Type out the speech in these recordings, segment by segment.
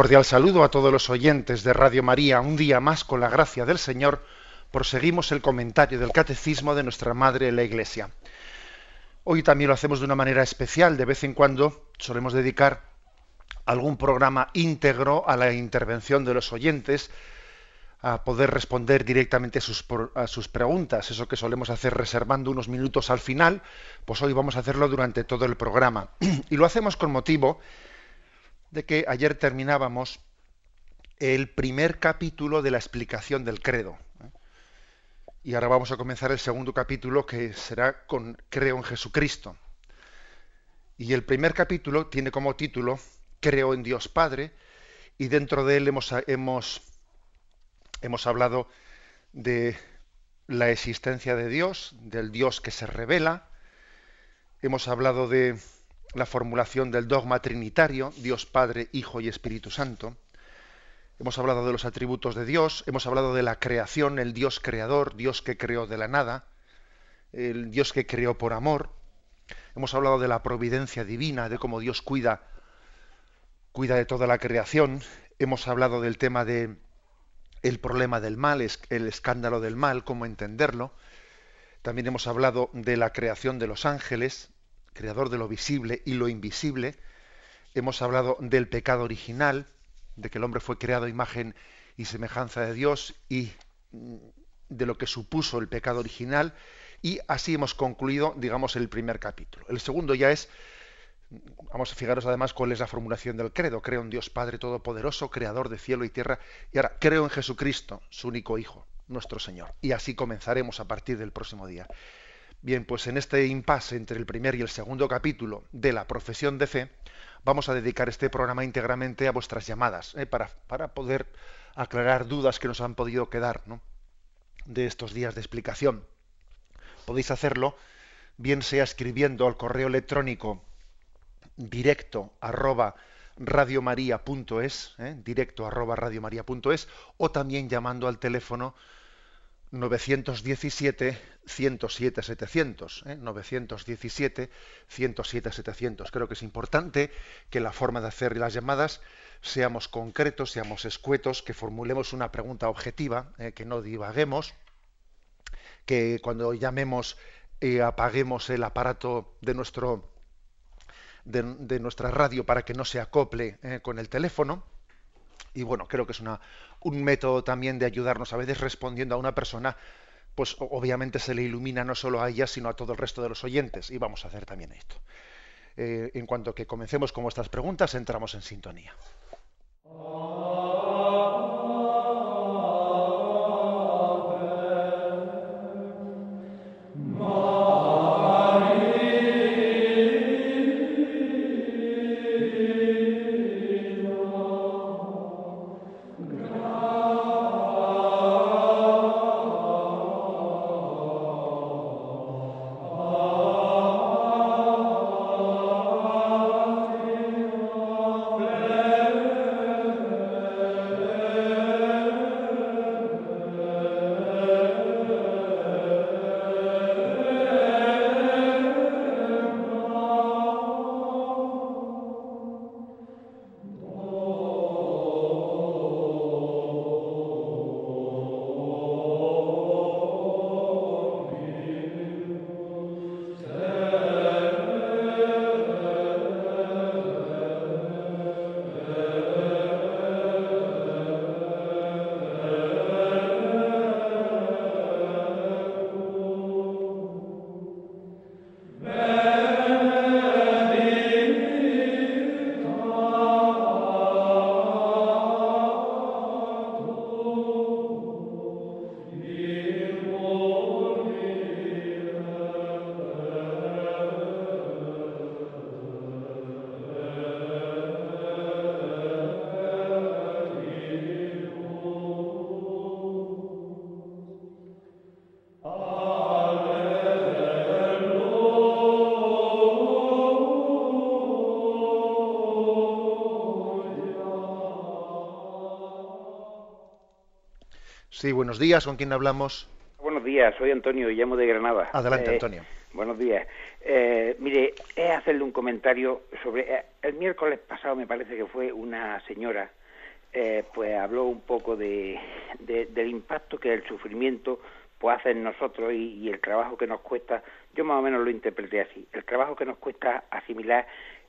Cordial saludo a todos los oyentes de Radio María. Un día más, con la gracia del Señor, proseguimos el comentario del Catecismo de nuestra Madre la Iglesia. Hoy también lo hacemos de una manera especial. De vez en cuando solemos dedicar algún programa íntegro a la intervención de los oyentes, a poder responder directamente a sus, a sus, preguntas, eso que solemos hacer reservando unos minutos al final, pues hoy vamos a hacerlo durante todo el programa. Y lo hacemos con motivo de que ayer terminábamos el primer capítulo de la explicación del credo. ¿eh? Y ahora vamos a comenzar el segundo capítulo que será con Creo en Jesucristo. Y el primer capítulo tiene como título Creo en Dios Padre y dentro de él hemos, hemos, hemos hablado de la existencia de Dios, del Dios que se revela, hemos hablado de la formulación del dogma trinitario, Dios Padre, Hijo y Espíritu Santo. Hemos hablado de los atributos de Dios, hemos hablado de la creación, el Dios creador, Dios que creó de la nada, el Dios que creó por amor. Hemos hablado de la providencia divina, de cómo Dios cuida cuida de toda la creación. Hemos hablado del tema de el problema del mal, el escándalo del mal, cómo entenderlo. También hemos hablado de la creación de los ángeles, creador de lo visible y lo invisible. Hemos hablado del pecado original, de que el hombre fue creado a imagen y semejanza de Dios y mm, de lo que supuso el pecado original. Y así hemos concluido, digamos, el primer capítulo. El segundo ya es, vamos a fijaros además cuál es la formulación del credo. Creo en Dios Padre Todopoderoso, Creador de cielo y tierra. Y ahora, creo en Jesucristo, su único Hijo, nuestro Señor. Y así comenzaremos a partir del próximo día. Bien, pues en este impasse entre el primer y el segundo capítulo de la profesión de fe, vamos a dedicar este programa íntegramente a vuestras llamadas, ¿eh? para, para, poder aclarar dudas que nos han podido quedar ¿no? de estos días de explicación. Podéis hacerlo, bien sea escribiendo al correo electrónico directo arroba radiomaria.es, ¿eh? directo arroba radiomaria.es, o también llamando al teléfono 917 107 700 ¿eh? 917 107 700 creo que es importante que la forma de hacer las llamadas seamos concretos seamos escuetos que formulemos una pregunta objetiva ¿eh? que no divaguemos que cuando llamemos eh, apaguemos el aparato de nuestro de, de, nuestra radio para que no se acople ¿eh? con el teléfono y bueno, creo que es una, un método también de ayudarnos a veces respondiendo a una persona, pues obviamente se le ilumina no solo a ella, sino a todo el resto de los oyentes. Y vamos a hacer también esto. Eh, en cuanto que comencemos con vuestras preguntas, entramos en sintonía. Sí, buenos días, ¿con quién hablamos? Buenos días, soy Antonio, llamo de Granada. Adelante, eh, Antonio. Buenos días. Eh, mire, es hacerle un comentario sobre... Eh, el miércoles pasado me parece que fue una señora, pues habló un poco de, del impacto que el sufrimiento puede hacer en nosotros y, y el trabajo que nos cuesta, yo más o menos lo interpreté así, el trabajo que nos cuesta asimilar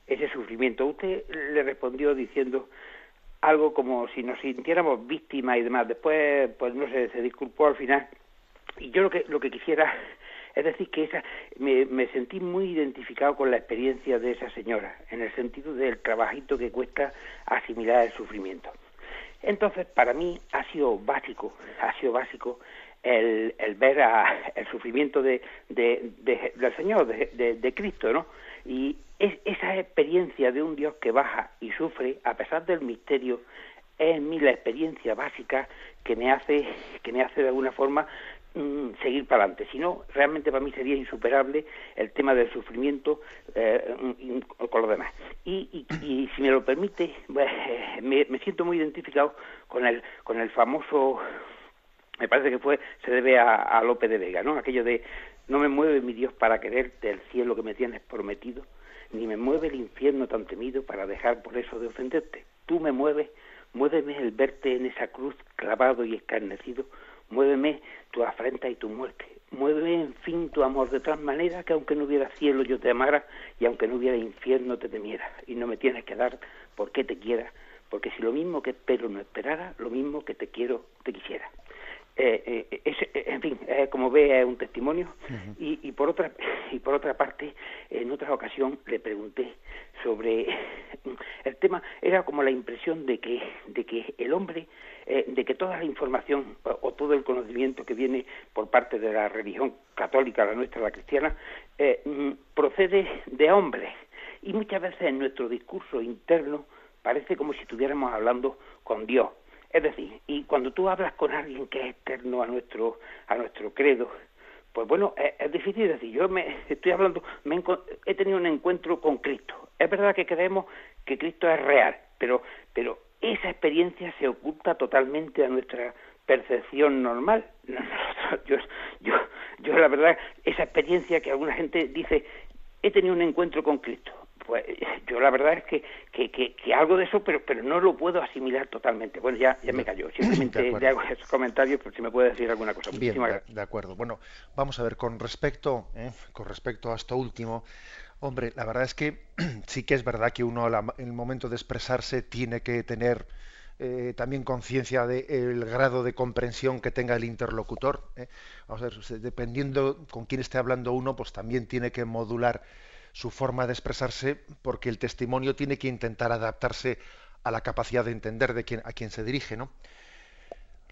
ese sufrimiento. Usted le respondió diciendo algo como si nos sintiéramos víctimas y demás. Después, pues no sé, se disculpó al final. Y yo lo que, lo que quisiera es decir que esa, me, me sentí muy identificado con la experiencia de esa señora, en el sentido del trabajito que cuesta asimilar el sufrimiento. Entonces, para mí ha sido básico, ha sido básico el, el ver el sufrimiento de, de, del Señor, de, de Cristo, ¿no? Y es, esa experiencia de un Dios que baja y sufre, a pesar del misterio, es en mí la experiencia básica que me hace, que me hace de alguna forma mm, seguir para adelante. Si no, realmente para mí sería insuperable el tema del sufrimiento eh, mm, con los demás. Y, y, si me lo permite, pues, me, me, siento muy identificado con el, con el famoso me parece que fue se debe a, a Lope de Vega, ¿no? Aquello de no me mueve mi Dios para quererte el cielo que me tienes prometido, ni me mueve el infierno tan temido para dejar por eso de ofenderte. Tú me mueves, muéveme el verte en esa cruz clavado y escarnecido, muéveme tu afrenta y tu muerte, muéveme en fin tu amor de tal manera que aunque no hubiera cielo yo te amara y aunque no hubiera infierno te temiera y no me tienes que dar porque te quiera, porque si lo mismo que espero no esperara, lo mismo que te quiero te quisiera. Eh, eh, eh, en fin, como ve es un testimonio. Y, y, por otra y por otra parte en otra ocasión le pregunté sobre el tema era como la impresión de que de que el hombre de que toda la información o, todo el conocimiento que viene por parte de la religión católica la nuestra la cristiana mm, procede de hombres. Y muchas veces en nuestro discurso interno parece como si estuviéramos hablando con Dios es decir, y cuando tú hablas con alguien que es externo a nuestro, a nuestro credo, pues bueno, es, difícil decir, yo me estoy hablando, me he tenido un encuentro con Cristo. Es verdad que creemos que Cristo es real, pero, pero esa experiencia se oculta totalmente a nuestra percepción normal. Yo, yo, yo la verdad, esa experiencia que alguna gente dice, he tenido un encuentro con Cristo pues yo la verdad es que, que, que, algo de eso, pero, pero no lo puedo asimilar totalmente. Bueno, ya, ya me cayó. Simplemente le hago esos comentarios por si me puede decir alguna cosa. Bien, de, acuerdo. Bueno, vamos a ver, con respecto, ¿eh? con respecto a esto último, hombre, la verdad es que sí que es verdad que uno en el momento de expresarse tiene que tener eh, también conciencia del grado de comprensión que tenga el interlocutor. ¿eh? Vamos a ver, dependiendo con quién esté hablando uno, pues también tiene que modular su forma de expresarse porque el testimonio tiene que intentar adaptarse a la capacidad de entender de quién, a quién se dirige, ¿no?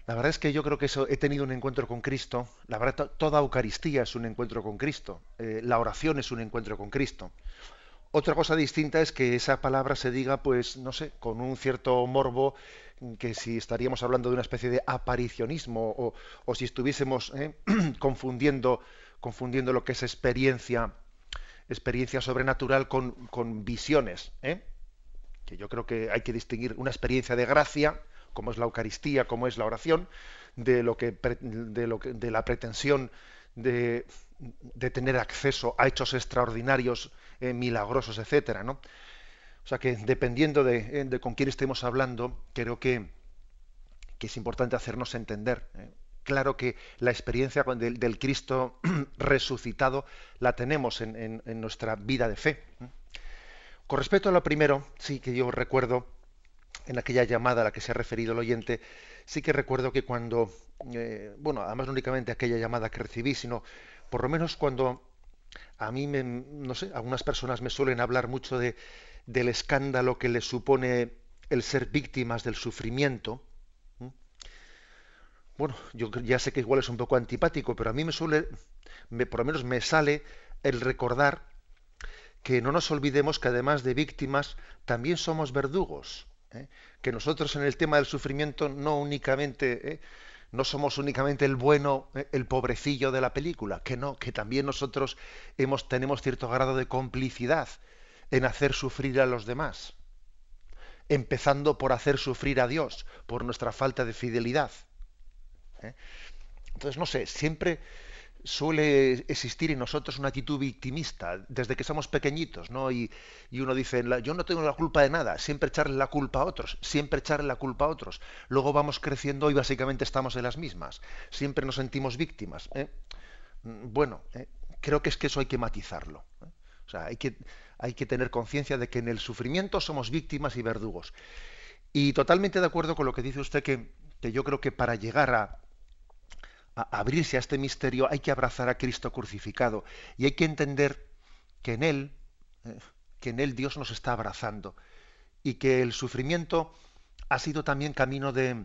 La verdad es que yo creo que eso he tenido un encuentro con Cristo. La verdad, toda Eucaristía es un encuentro con Cristo. Eh, la oración es un encuentro con Cristo. Otra cosa distinta es que esa palabra se diga, pues, no sé, con un cierto morbo, que si estaríamos hablando de una especie de aparicionismo o, o si estuviésemos eh, confundiendo, confundiendo lo que es experiencia experiencia sobrenatural con, con visiones. ¿eh? Que yo creo que hay que distinguir una experiencia de gracia, como es la Eucaristía, como es la oración, de lo que de, lo que, de la pretensión de, de, tener acceso a hechos extraordinarios, eh, milagrosos, etcétera, ¿no? O sea que dependiendo de, eh, de, con quién estemos hablando, creo que, que es importante hacernos entender. ¿eh? Claro que la experiencia del, Cristo resucitado la tenemos en, nuestra vida de fe. Con respecto a lo primero, sí que yo recuerdo en aquella llamada a la que se ha referido el oyente, sí que recuerdo que cuando, eh, bueno, además no únicamente aquella llamada que recibí, sino por lo menos cuando a mí, me, no sé, algunas personas me suelen hablar mucho de, del escándalo que les supone el ser víctimas del sufrimiento, bueno, yo ya sé que igual es un poco antipático, pero a mí me suele, me, por lo menos me sale el recordar que no nos olvidemos que además de víctimas, también somos verdugos. ¿eh? Que nosotros en el tema del sufrimiento no únicamente, ¿eh? no somos únicamente el bueno, eh, el pobrecillo de la película, que no, que también nosotros hemos, tenemos cierto grado de complicidad en hacer sufrir a los demás, empezando por hacer sufrir a Dios, por nuestra falta de fidelidad. ¿Eh? Entonces, no sé, siempre suele existir en nosotros una actitud victimista desde que somos pequeñitos, ¿no? Y, uno dice, yo no tengo la culpa de nada, siempre echarle la culpa a otros, siempre echarle la culpa a otros. Luego vamos creciendo y básicamente estamos en las mismas, siempre nos sentimos víctimas. ¿eh? Bueno, ¿eh? creo que es que eso hay que matizarlo. O sea, hay que, hay que tener conciencia de que en el sufrimiento somos víctimas y verdugos. Y totalmente de acuerdo con lo que dice usted, que, que yo creo que para llegar a, abrirse a este misterio hay que abrazar a Cristo crucificado y hay que entender que en él, eh, que en él Dios nos está abrazando y que el sufrimiento ha sido también camino de,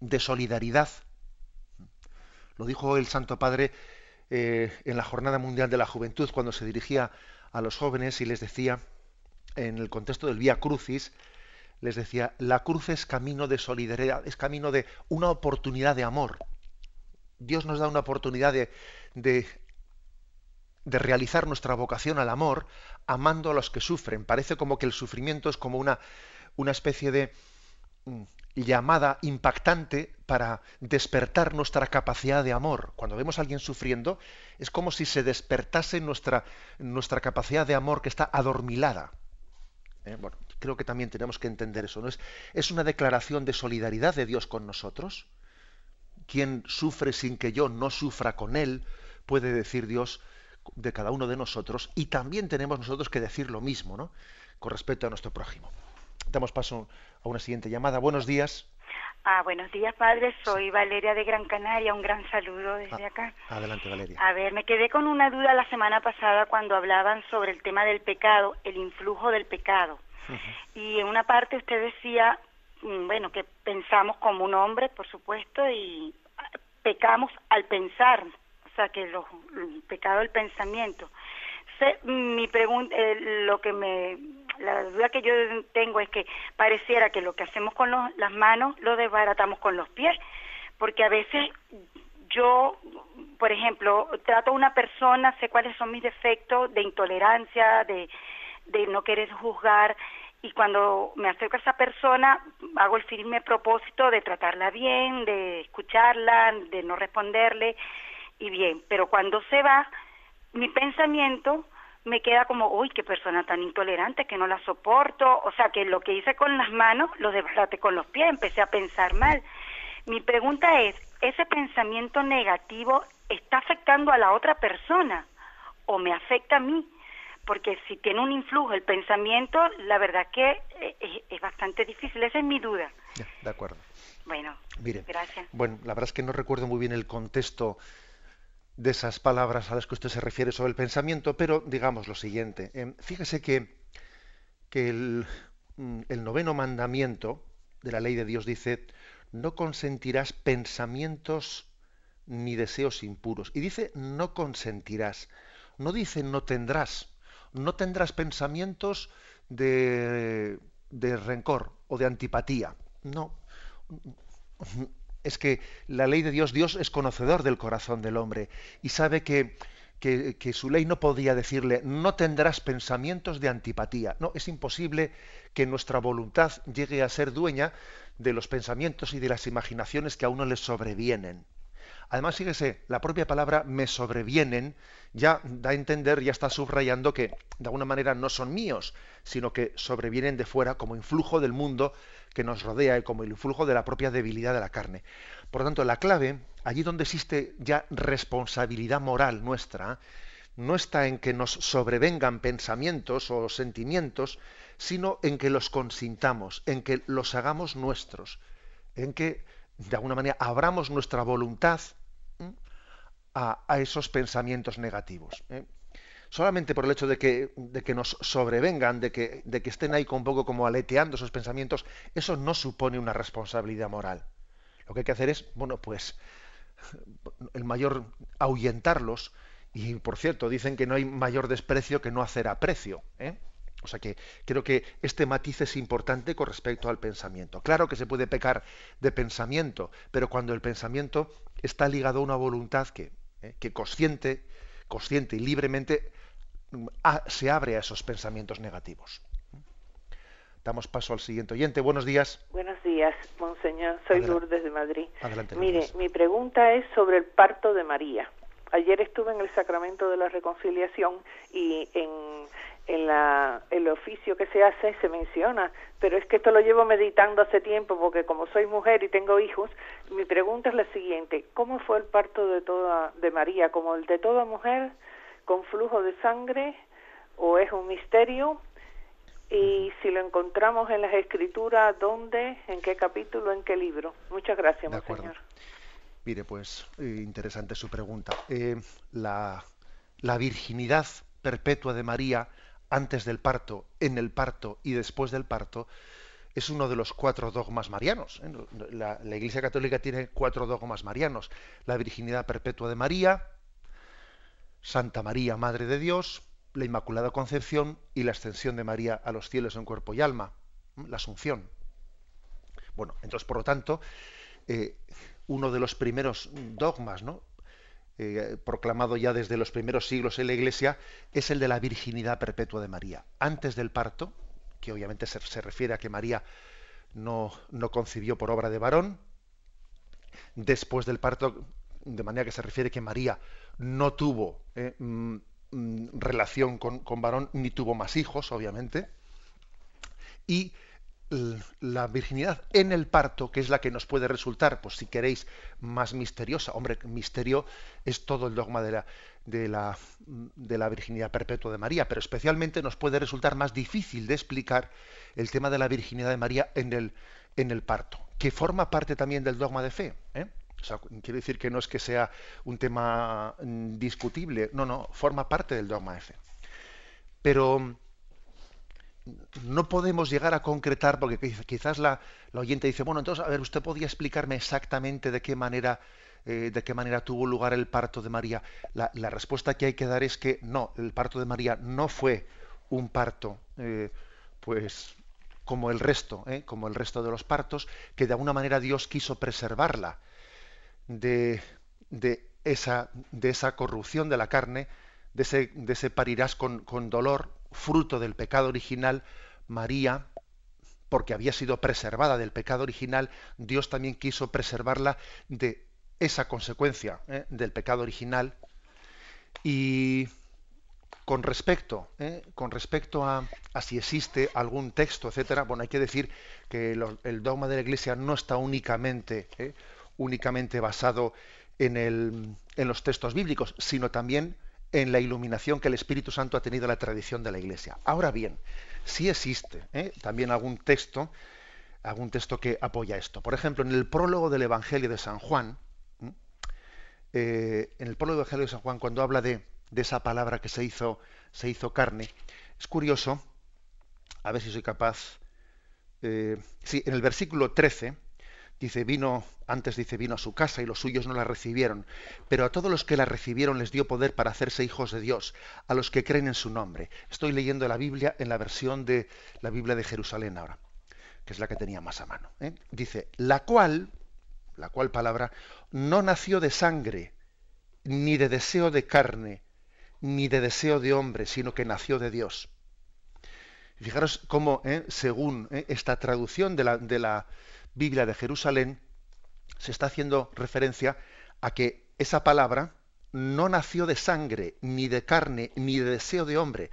de solidaridad. Lo dijo el Santo Padre eh, en la Jornada Mundial de la Juventud cuando se dirigía a los jóvenes y les decía, en el contexto del Vía Crucis, les decía, la cruz es camino de solidaridad, es camino de una oportunidad de amor. Dios nos da una oportunidad de, de, realizar nuestra vocación al amor amando a los que sufren. Parece como que el sufrimiento es como una, una especie de mm, llamada impactante para despertar nuestra capacidad de amor. Cuando vemos a alguien sufriendo, es como si se despertase nuestra, nuestra capacidad de amor que está adormilada. ¿Eh? Bueno, creo que también tenemos que entender eso. ¿no? Es, es una declaración de solidaridad de Dios con nosotros quien sufre sin que yo no sufra con él, puede decir Dios de cada uno de nosotros, y también tenemos nosotros que decir lo mismo, ¿no? Con respecto a nuestro prójimo. Damos paso a una siguiente llamada. Buenos días. Ah, buenos días, padre. Soy Valeria de Gran Canaria. Un gran saludo desde ah, acá. Adelante, Valeria. A ver, me quedé con una duda la semana pasada cuando hablaban sobre el tema del pecado, el influjo del pecado. Y en una parte usted decía bueno, que pensamos como un hombre, por supuesto, y pecamos al pensar, o sea, que lo, el pecado del pensamiento. mi pregunta, eh, lo que me, la duda que yo tengo es que pareciera que lo que hacemos con las manos lo desbaratamos con los pies, porque a veces yo, por ejemplo, trato a una persona, sé cuáles son mis defectos de intolerancia, de, de no querer juzgar, y cuando me acerco a esa persona hago el firme propósito de tratarla bien, de escucharla, de no responderle y bien, pero cuando se va mi pensamiento me queda como, uy, qué persona tan intolerante, que no la soporto, o sea, que lo que hice con las manos lo desbaraté con los pies, empecé a pensar mal. Mi pregunta es, ¿ese pensamiento negativo está afectando a la otra persona o me afecta a mí? Porque si tiene un influjo el pensamiento, la verdad que eh, es, bastante difícil. Esa es mi duda. de acuerdo. Bueno, gracias. Bueno, la verdad es que no recuerdo muy bien el contexto de esas palabras a las que usted se refiere sobre el pensamiento, pero digamos lo siguiente. Em, fíjese que, que el, mm, el noveno mandamiento de la ley de Dios dice, no consentirás pensamientos ni deseos impuros. Y dice, no consentirás. No dice, no tendrás no tendrás pensamientos de, rencor o de antipatía. No. Es que la ley de Dios, Dios es conocedor del corazón del hombre y sabe que, que, que, su ley no podía decirle no tendrás pensamientos de antipatía. No, es imposible que nuestra voluntad llegue a ser dueña de los pensamientos y de las imaginaciones que a uno le sobrevienen. Además, fíjese, la propia palabra me sobrevienen ya da a entender, ya está subrayando que de alguna manera no son míos, sino que sobrevienen de fuera como influjo del mundo que nos rodea y como influjo de la propia debilidad de la carne. Por lo tanto, la clave, allí donde existe ya responsabilidad moral nuestra, no está en que nos sobrevengan pensamientos o sentimientos, sino en que los consintamos, en que los hagamos nuestros, en que de alguna manera abramos nuestra voluntad a, esos pensamientos negativos. ¿eh? Solamente por el hecho de que, de que nos sobrevengan, de que, de que estén ahí con un poco como aleteando esos pensamientos, eso no supone una responsabilidad moral. Lo que hay que hacer es, bueno, pues el mayor ahuyentarlos, y por cierto, dicen que no hay mayor desprecio que no hacer aprecio. ¿eh? O sea que creo que este matiz es importante con respecto al pensamiento. Claro que se puede pecar de pensamiento, pero cuando el pensamiento está ligado a una voluntad que, eh, que consciente, consciente y libremente mm, se abre a esos pensamientos negativos. Damos paso al siguiente oyente. Buenos días. Buenos días, monseñor. Soy Lourdes de Madrid. Adelante, Mire, mi pregunta es sobre el parto de María. Ayer estuve en el sacramento de la reconciliación y en, en la, el oficio que se hace se menciona, pero es que esto lo llevo meditando hace tiempo porque como soy mujer y tengo hijos, mi pregunta es la siguiente, ¿cómo fue el parto de toda de María, como el de toda mujer con flujo de sangre o es un misterio? Y si lo encontramos en las escrituras, ¿dónde? ¿En qué capítulo? ¿En qué libro? Muchas gracias, señor. Mire, pues eh, interesante su pregunta. Eh, la, virginidad perpetua de María antes del parto, en el parto y después del parto, es uno de los cuatro dogmas marianos. ¿eh? La, Iglesia Católica tiene cuatro dogmas marianos. La virginidad perpetua de María, Santa María, Madre de Dios, la Inmaculada Concepción y la ascensión de María a los cielos en cuerpo y alma, la Asunción. Bueno, entonces, por lo tanto, uno de los primeros dogmas, ¿no? Eh, proclamado ya desde los primeros siglos en la Iglesia, es el de la virginidad perpetua de María. Antes del parto, que obviamente se, refiere a que María no, no, concibió por obra de varón, después del parto, de manera que se refiere que María no tuvo eh, mm, mm, relación con, con varón ni tuvo más hijos, obviamente, y la virginidad en el parto, que es la que nos puede resultar, pues si queréis, más misteriosa. Hombre, misterio es todo el dogma de la, de la, de la virginidad perpetua de María, pero especialmente nos puede resultar más difícil de explicar el tema de la virginidad de María en el, en el parto, que forma parte también del dogma de fe. ¿eh? Quiero decir que no es que sea un tema mm, discutible, no, no, forma parte del dogma de fe. Pero no podemos llegar a concretar, porque quizás la, oyente dice, bueno, entonces, a ver, usted podía explicarme exactamente de qué manera, eh, de qué manera tuvo lugar el parto de María. La, respuesta que hay que dar es que no, el parto de María no fue un parto, eh, pues como el resto, eh, como el resto de los partos, que de alguna manera Dios quiso preservarla de, de, esa, de esa corrupción de la carne, de ese, de parirás con, con dolor, fruto del pecado original, María, porque había sido preservada del pecado original, Dios también quiso preservarla de esa consecuencia ¿eh? del pecado original. Y con respecto, ¿eh? con respecto a, si existe algún texto, etcétera, bueno, hay que decir que el dogma de la Iglesia no está únicamente, ¿eh? únicamente basado en, el, en los textos bíblicos, sino también en la iluminación que el Espíritu Santo ha tenido la tradición de la Iglesia. Ahora bien, sí existe ¿eh? también algún texto, algún texto que apoya esto. Por ejemplo, en el prólogo del Evangelio de San Juan, eh, en el prólogo del Evangelio de San Juan, cuando habla de, esa palabra que se hizo, se hizo carne, es curioso, a ver si soy capaz, eh, sí, en el versículo 13, dice, vino, antes dice, vino a su casa y los suyos no la recibieron, pero a todos los que la recibieron les dio poder para hacerse hijos de Dios, a los que creen en su nombre. Estoy leyendo la Biblia en la versión de la Biblia de Jerusalén ahora, que es la que tenía más a mano. ¿eh? Dice, la cual, la cual palabra, no nació de sangre, ni de deseo de carne, ni de deseo de hombre, sino que nació de Dios. Fijaros cómo, ¿eh? según ¿eh? esta traducción de la, de la Biblia de Jerusalén, se está haciendo referencia a que esa palabra no nació de sangre, ni de carne, ni de deseo de hombre.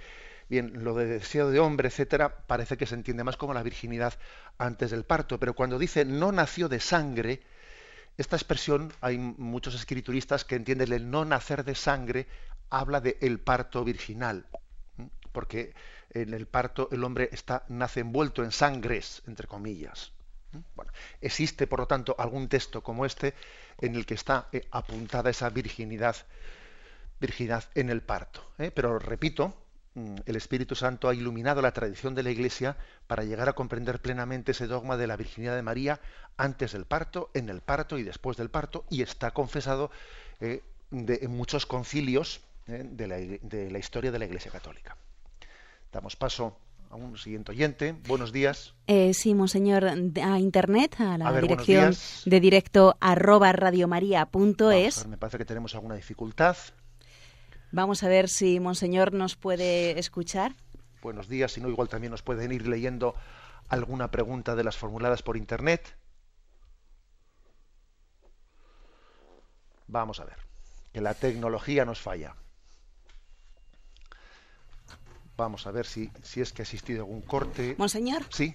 Bien, lo de deseo de hombre, etcétera, parece que se entiende más como la virginidad antes del parto, pero cuando dice no nació de sangre, esta expresión hay muchos escrituristas que entienden el no nacer de sangre habla de el parto virginal, porque en el parto el hombre está nace envuelto en sangres, entre comillas. Bueno, existe, por lo tanto, algún texto como este en el que está eh, apuntada esa virginidad, virginidad en el parto. ¿eh? Pero repito, mm, el Espíritu Santo ha iluminado la tradición de la Iglesia para llegar a comprender plenamente ese dogma de la virginidad de María antes del parto, en el parto y después del parto, y está confesado eh, en muchos concilios de la, de la historia de la Iglesia Católica. Damos paso a un siguiente oyente. Buenos días. Eh, sí, monseñor, a internet, a la dirección de directo arroba radiomaria.es. Me parece que tenemos alguna dificultad. Vamos a ver si monseñor nos puede escuchar. Buenos días, si no, igual también nos pueden ir leyendo alguna pregunta de las formuladas por internet. Vamos a ver, que la tecnología nos falla. Vamos a ver si, si es que ha existido algún corte. Monseñor. Sí.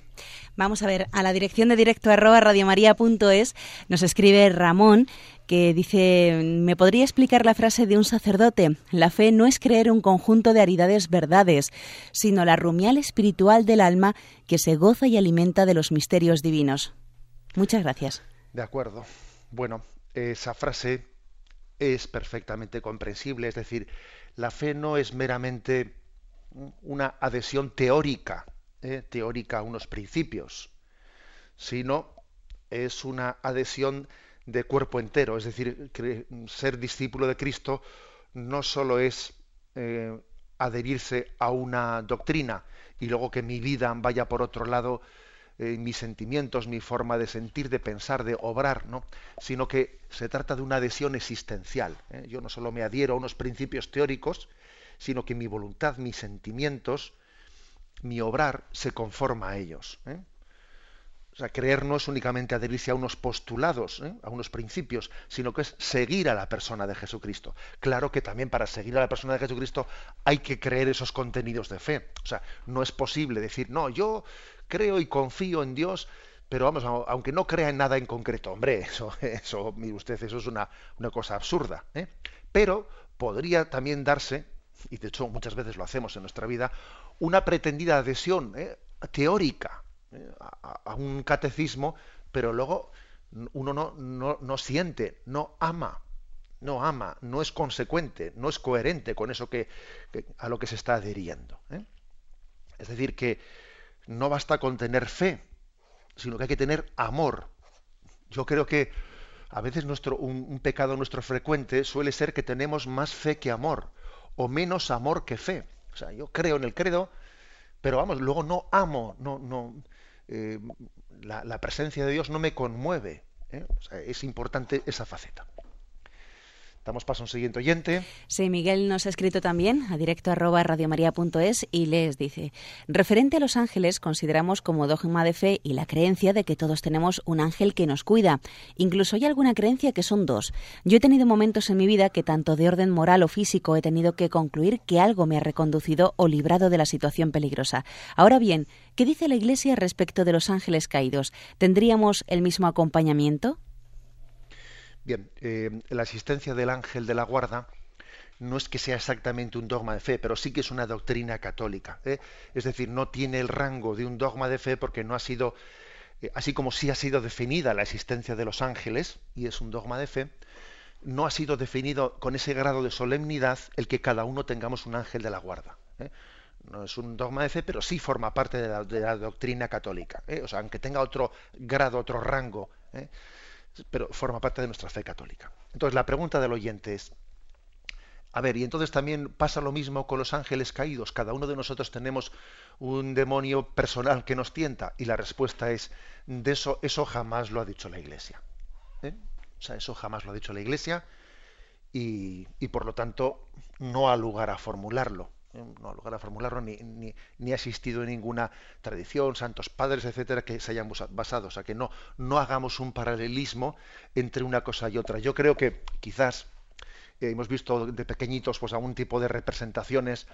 Vamos a ver, a la dirección de directo arroba radiomaria.es nos escribe Ramón que dice, ¿me podría explicar la frase de un sacerdote? La fe no es creer un conjunto de aridades verdades, sino la rumial espiritual del alma que se goza y alimenta de los misterios divinos. Muchas gracias. De acuerdo. Bueno, esa frase es perfectamente comprensible, es decir, la fe no es meramente una adhesión teórica, ¿eh? teórica a unos principios, sino es una adhesión de cuerpo entero, es decir, ser discípulo de Cristo no solo es eh, adherirse a una doctrina y luego que mi vida vaya por otro lado, eh, mis sentimientos, mi forma de sentir, de pensar, de obrar, ¿no? sino que se trata de una adhesión existencial. Yo no solo me adhiero a unos principios teóricos, sino que mi voluntad, mis sentimientos, mi obrar se conforma a ellos. ¿eh? O sea, creer no es únicamente adherirse a unos postulados, ¿eh? a unos principios, sino que es seguir a la persona de Jesucristo. Claro que también para seguir a la persona de Jesucristo hay que creer esos contenidos de fe. O sea, no es posible decir, no, yo creo y confío en Dios, pero vamos, aunque no crea en nada en concreto, hombre, eso, eso, mire usted, eso es una, una cosa absurda. ¿eh? Pero podría también darse y de hecho muchas veces lo hacemos en nuestra vida, una pretendida adhesión ¿eh? teórica ¿eh? a, un catecismo, pero luego uno no, no, no, siente, no ama, no ama, no es consecuente, no es coherente con eso que, a lo que se está adhiriendo. ¿eh? Es decir, que no basta con tener fe, sino que hay que tener amor. Yo creo que a veces nuestro, un pecado nuestro frecuente suele ser que tenemos más fe que amor o menos amor que fe. O sea, yo creo en el credo, pero vamos, luego no amo, no, no, eh, la, presencia de Dios no me conmueve. ¿eh? Es importante esa faceta. Damos paso a un siguiente oyente. Sí, Miguel nos ha escrito también a directo arroba radiomaria.es y les dice, referente a los ángeles, consideramos como dogma de fe y la creencia de que todos tenemos un ángel que nos cuida. Incluso hay alguna creencia que son dos. Yo he tenido momentos en mi vida que tanto de orden moral o físico he tenido que concluir que algo me ha reconducido o librado de la situación peligrosa. Ahora bien, ¿qué dice la Iglesia respecto de los ángeles caídos? ¿Tendríamos el mismo acompañamiento? Bien, eh, la existencia del ángel de la guarda no es que sea exactamente un dogma de fe, pero sí que es una doctrina católica. ¿eh? Es decir, no tiene el rango de un dogma de fe porque no ha sido, eh, así como sí ha sido definida la existencia de los ángeles, y es un dogma de fe, no ha sido definido con ese grado de solemnidad el que cada uno tengamos un ángel de la guarda. No es un dogma de fe, pero sí forma parte de la, de la doctrina católica. O sea, aunque tenga otro grado, otro rango pero forma parte de nuestra fe católica. Entonces la pregunta del oyente es, a ver, y entonces también pasa lo mismo con los ángeles caídos. Cada uno de nosotros tenemos un demonio personal que nos tienta. Y la respuesta es, de eso, eso jamás lo ha dicho la Iglesia. ¿eh? O sea, eso jamás lo ha dicho la Iglesia y, y por lo tanto no ha lugar a formularlo no lugar a formularlo, ni, ni, ha existido ninguna tradición, santos padres, etcétera, que se hayan basado. O sea, que no, no hagamos un paralelismo entre una cosa y otra. Yo creo que quizás eh, hemos visto de pequeñitos pues algún tipo de representaciones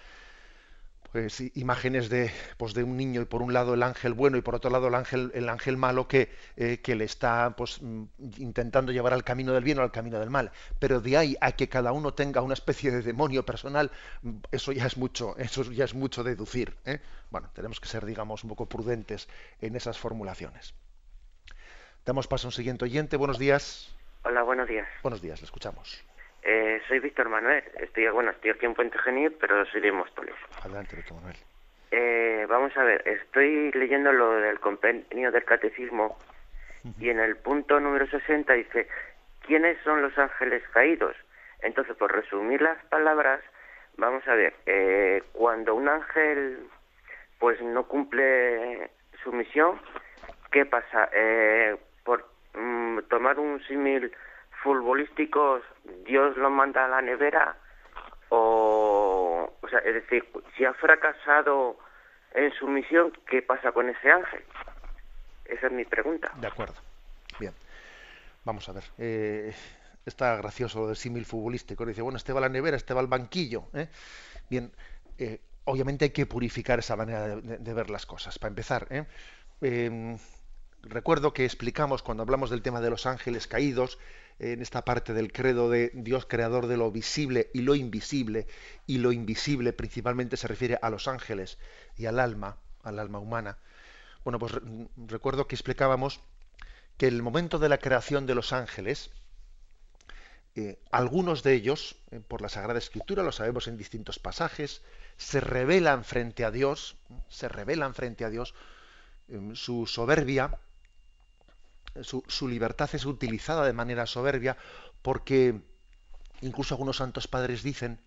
pues, imágenes de, pues, de un niño y por un lado el ángel bueno y por otro lado el ángel, el ángel malo que, eh, que le está pues, mm, intentando llevar al camino del bien o al camino del mal. Pero de ahí a que cada uno tenga una especie de demonio personal, mm, eso ya es mucho, eso ya es mucho deducir. ¿eh? Bueno, tenemos que ser, digamos, un poco prudentes en esas formulaciones. Damos paso a un siguiente oyente. Buenos días. Hola, buenos días. Buenos días, le escuchamos. Eh, soy Víctor Manuel. Estoy, bueno, estoy aquí en Puente Genil, pero soy de Móstoles. Adelante, Víctor Manuel. Eh, vamos a ver, estoy leyendo lo del compendio del catecismo y en el punto número 60 dice, ¿quiénes son los ángeles caídos? Entonces, por resumir las palabras, vamos a ver, eh, cuando un ángel pues no cumple su misión, ¿qué pasa? Eh, por mm, tomar un símil futbolístico, Dios lo manda a la nevera o, o sea, es decir, si ha fracasado en su misión, ¿qué pasa con ese ángel? Esa es mi pregunta. De acuerdo. Bien. Vamos a ver. Eh, está gracioso lo del símil futbolístico. Dice, bueno, este va a la nevera, este va al banquillo. ¿eh? Bien, eh, obviamente hay que purificar esa manera de, ver las cosas. Para empezar, ¿eh? em, recuerdo que explicamos cuando hablamos del tema de los ángeles caídos, en esta parte del credo de Dios creador de lo visible y lo invisible, y lo invisible principalmente se refiere a los ángeles y al alma, al alma humana. Bueno, pues recuerdo que explicábamos que el momento de la creación de los ángeles, eh, algunos de ellos, eh, por la Sagrada Escritura, lo sabemos en distintos pasajes, se revelan frente a Dios, se revelan frente a Dios, em, su soberbia, su, libertad es utilizada de manera soberbia porque incluso algunos santos padres dicen,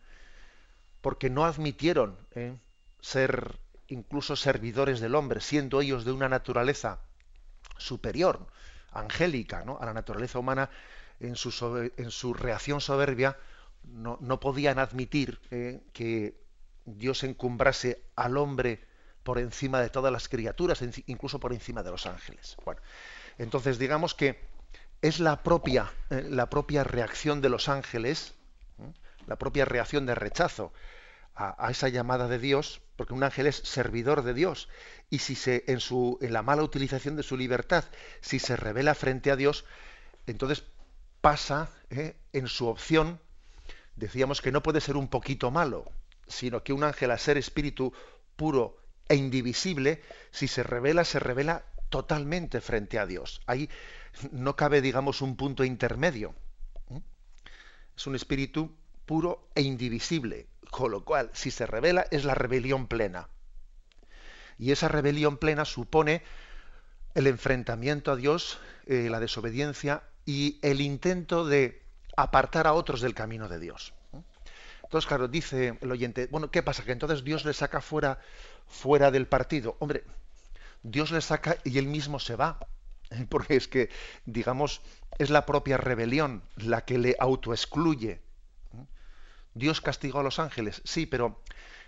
porque no admitieron eh, ser incluso servidores del hombre, siendo ellos de una naturaleza superior, angélica, ¿no? a la naturaleza humana, en su, en su reacción soberbia, no, no podían admitir eh, que Dios encumbrase al hombre por encima de todas las criaturas, incluso por encima de los ángeles. Bueno, entonces digamos que es la propia, eh, la propia reacción de los ángeles, la propia reacción de rechazo a, a, esa llamada de Dios, porque un ángel es servidor de Dios, y si se, en, su, en la mala utilización de su libertad, si se revela frente a Dios, entonces pasa ¿eh? en su opción, decíamos que no puede ser un poquito malo, sino que un ángel a ser espíritu puro e indivisible, si se revela, se revela totalmente frente a Dios. Ahí no cabe, digamos, un punto intermedio. Es un espíritu puro e indivisible, con lo cual, si se revela, es la rebelión plena. Y esa rebelión plena supone el enfrentamiento a Dios, eh, la desobediencia y el intento de apartar a otros del camino de Dios. Entonces, claro, dice el oyente, bueno, ¿qué pasa? Que entonces Dios le saca fuera, fuera del partido. Hombre, Dios le saca y él mismo se va. Porque es que, digamos, es la propia rebelión la que le autoexcluye. Dios castigó a los ángeles, sí, pero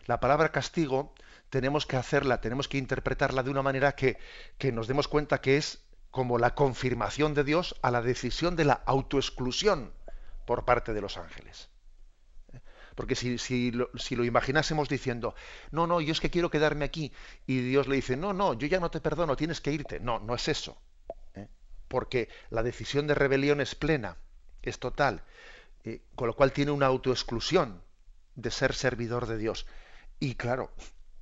la palabra castigo tenemos que hacerla, tenemos que interpretarla de una manera que, que nos demos cuenta que es como la confirmación de Dios a la decisión de la autoexclusión por parte de los ángeles. Porque si, si, lo, imaginásemos diciendo, no, no, yo es que quiero quedarme aquí, y Dios le dice, no, no, yo ya no te perdono, tienes que irte. No, no es eso. ¿eh? Porque la decisión de rebelión es plena, es total, eh, con lo cual tiene una autoexclusión de ser servidor de Dios. Y claro,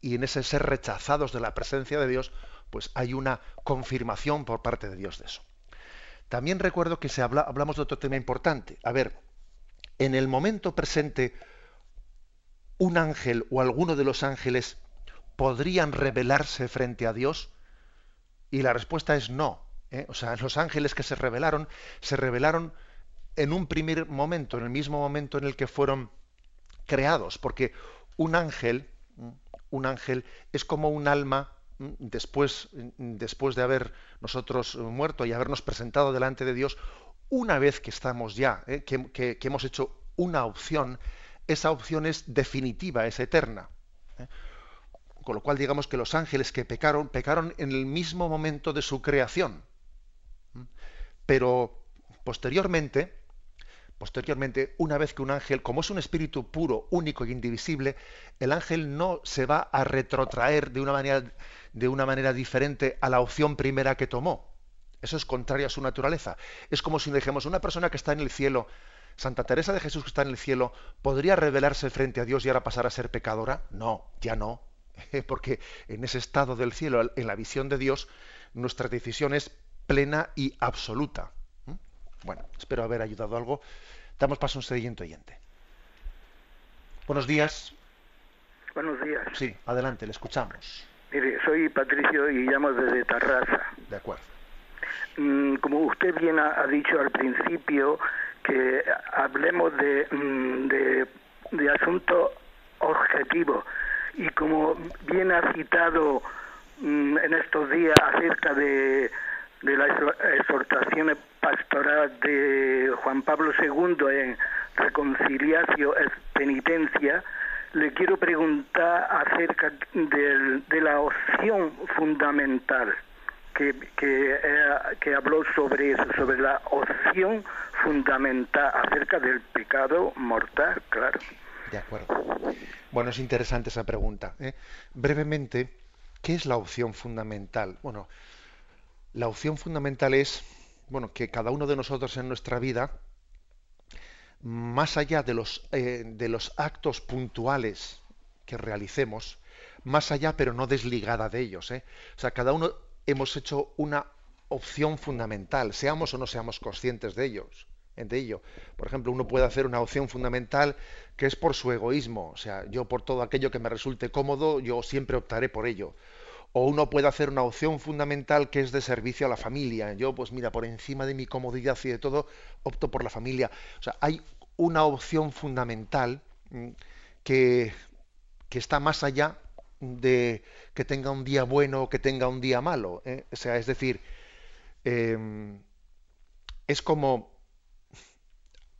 y en ese ser rechazados de la presencia de Dios, pues hay una confirmación por parte de Dios de eso. También recuerdo que se habla, hablamos de otro tema importante. A ver, en el momento presente, un ángel o alguno de los ángeles podrían rebelarse frente a Dios? Y la respuesta es no. ¿eh? O sea, los ángeles que se rebelaron, se rebelaron en un primer momento, en el mismo momento en el que fueron creados, porque un ángel, un ángel es como un alma después, después de haber nosotros muerto y habernos presentado delante de Dios, una vez que estamos ya, ¿eh? que, hemos hecho una opción, esa opción es definitiva, es eterna. ¿eh? Con lo cual digamos que los ángeles que pecaron, pecaron en el mismo momento de su creación. Pero posteriormente, Posteriormente, una vez que un ángel, como es un espíritu puro, único e indivisible, el ángel no se va a retrotraer de una manera, de una manera diferente a la opción primera que tomó. Eso es contrario a su naturaleza. Es como si dijéramos, una persona que está en el cielo, Santa Teresa de Jesús que está en el cielo, ¿podría rebelarse frente a Dios y ahora pasar a ser pecadora? No, ya no. Porque en ese estado del cielo, en la visión de Dios, nuestra decisión es plena y absoluta. Bueno, espero haber ayudado algo. Damos paso a un siguiente oyente. Buenos días. Buenos días. Sí, adelante, le escuchamos. Mire, soy Patricio y llamo desde Tarrasa. De acuerdo. Mm, como usted bien ha, dicho al principio, que hablemos de, mm, de, de asuntos objetivos. y como bien ha citado mm, en estos días acerca de, de la exhortación pastoral de Juan Pablo II en reconciliación es penitencia, le quiero preguntar acerca de la opción fundamental que, eh, que, habló sobre eso, sobre la opción fundamental acerca del pecado mortal, claro. De acuerdo. Bueno, es interesante esa pregunta. ¿eh? Brevemente, ¿qué es la opción fundamental? Bueno, la opción fundamental es, bueno, que cada uno de nosotros en nuestra vida, más allá de los, eh, de los actos puntuales que realicemos, más allá pero no desligada de ellos. ¿eh? O sea, cada uno hemos hecho una opción fundamental, seamos o no seamos conscientes de ellos. De ello. Por ejemplo, uno puede hacer una opción fundamental que es por su egoísmo, o sea, yo por todo aquello que me resulte cómodo, yo siempre optaré por ello. O uno puede hacer una opción fundamental que es de servicio a la familia. Yo, pues mira, por encima de mi comodidad y de todo, opto por la familia. O sea, hay una opción fundamental mm, que, que está más allá de que tenga un día bueno o que tenga un día malo. ¿eh? O sea, es decir, em, es como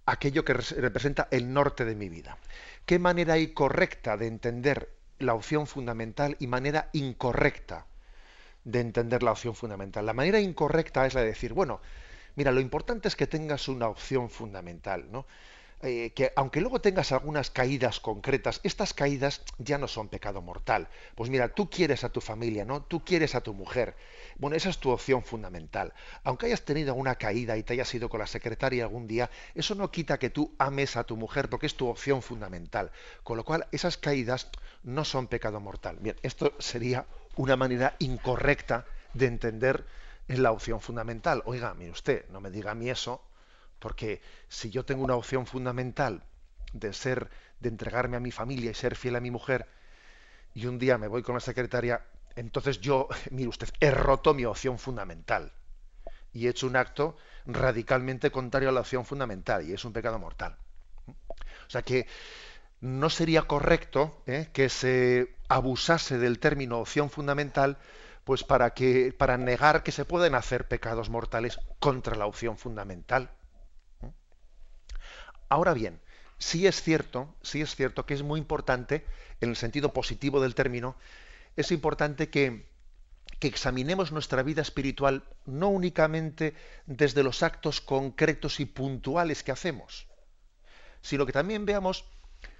aquello que representa el norte de mi vida. ¿Qué manera hay correcta de entender la opción fundamental y manera incorrecta de entender la opción fundamental? La manera incorrecta es la de decir, bueno, mira, lo importante es que tengas una opción fundamental, ¿no? Eh, que aunque luego tengas algunas caídas concretas, estas caídas ya no son pecado mortal. Pues mira, tú quieres a tu familia, ¿no? Tú quieres a tu mujer. Bueno, esa es tu opción fundamental. Aunque hayas tenido una caída y te hayas ido con la secretaria algún día, eso no quita que tú ames a tu mujer porque es tu opción fundamental. Con lo cual, esas caídas no son pecado mortal. Bien, esto sería una manera incorrecta de entender la opción fundamental. Oiga, mire usted, no me diga a mí eso, porque si yo tengo una opción fundamental de ser, de entregarme a mi familia y ser fiel a mi mujer, y un día me voy con la secretaria, entonces yo, mire usted, he roto mi opción fundamental y he hecho un acto radicalmente contrario a la opción fundamental y es un pecado mortal. O sea que no sería correcto ¿eh? que se abusase del término opción fundamental pues para que para negar que se pueden hacer pecados mortales contra la opción fundamental. Ahora bien, sí es cierto, sí es cierto que es muy importante, en el sentido positivo del término, es importante que, que examinemos nuestra vida espiritual no únicamente desde los actos concretos y puntuales que hacemos, sino que también veamos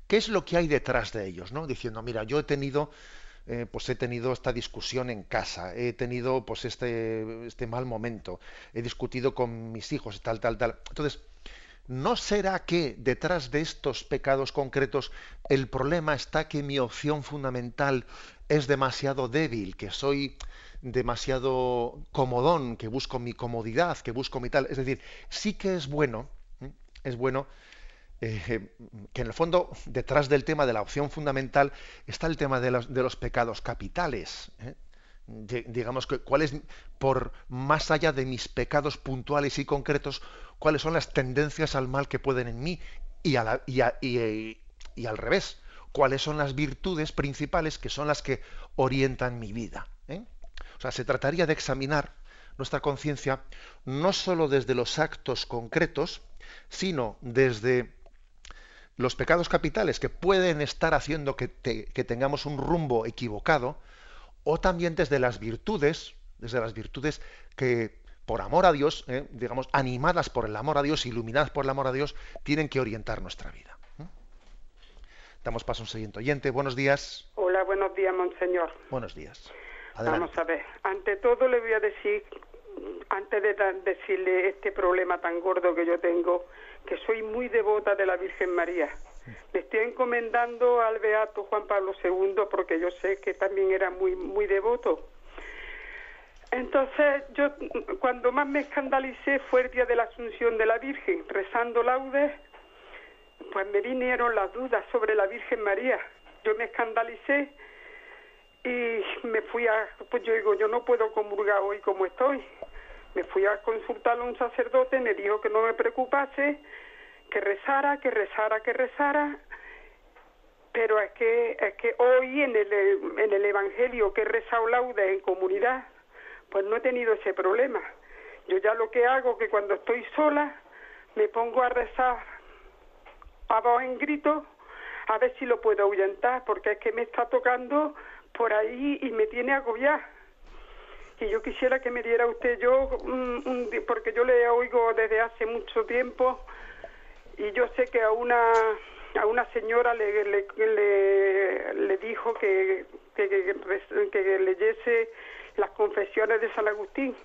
qué es lo que hay detrás de ellos, ¿no? Diciendo, mira, yo he tenido, eh, pues he tenido esta discusión en casa, he tenido pues este, este mal momento, he discutido con mis hijos, tal, tal, tal. Entonces, ¿No será que detrás de estos pecados concretos el problema está que mi opción fundamental es demasiado débil, que soy demasiado comodón, que busco mi comodidad, que busco mi tal? Es decir, sí que es bueno, es bueno eh, que en el fondo detrás del tema de la opción fundamental está el tema de los, de los pecados capitales. ¿eh? Digamos que cuál es por más allá de mis pecados puntuales y concretos cuáles son las tendencias al mal que pueden en mí y, y, al revés cuáles son las virtudes principales que son las que orientan mi vida ¿eh? o sea se trataría de examinar nuestra conciencia no sólo desde los actos concretos sino desde los pecados capitales que pueden estar haciendo que tengamos un rumbo equivocado o también desde las virtudes, desde las virtudes que por amor a Dios, eh, digamos, animadas por el amor a Dios, iluminadas por el amor a Dios, tienen que orientar nuestra vida. Damos paso a un siguiente oyente. Buenos días. Hola, buenos días, monseñor. Buenos días. Vamos a ver. Ante todo le voy a decir, antes de decirle este problema tan gordo que yo tengo, que soy muy devota de la Virgen María. Le estoy encomendando al beato Juan Pablo II porque yo sé que también era muy muy devoto. Entonces, yo cuando más me escandalicé fue el día de la Asunción de la Virgen, rezando laudes, pues me vinieron las dudas sobre la Virgen María. Yo me escandalicé y me fui a, pues yo digo, yo no puedo comulgar hoy como estoy. Me fui a consultar a un sacerdote, me dijo que no me preocupase, que rezara, que rezara, que rezara, pero es que, es que hoy en el, en el Evangelio que he rezado laudes en comunidad, pues no he tenido ese problema. Yo ya lo que hago que cuando estoy sola me pongo a rezar a voz en grito a ver si lo puedo ahuyentar, porque es que me está tocando por ahí y me tiene agobiada. Y yo quisiera que me diera usted yo, porque yo le oigo desde hace mucho tiempo y yo sé que a una a una señora le, le, le, dijo que, que, que, leyese las confesiones de San Agustín.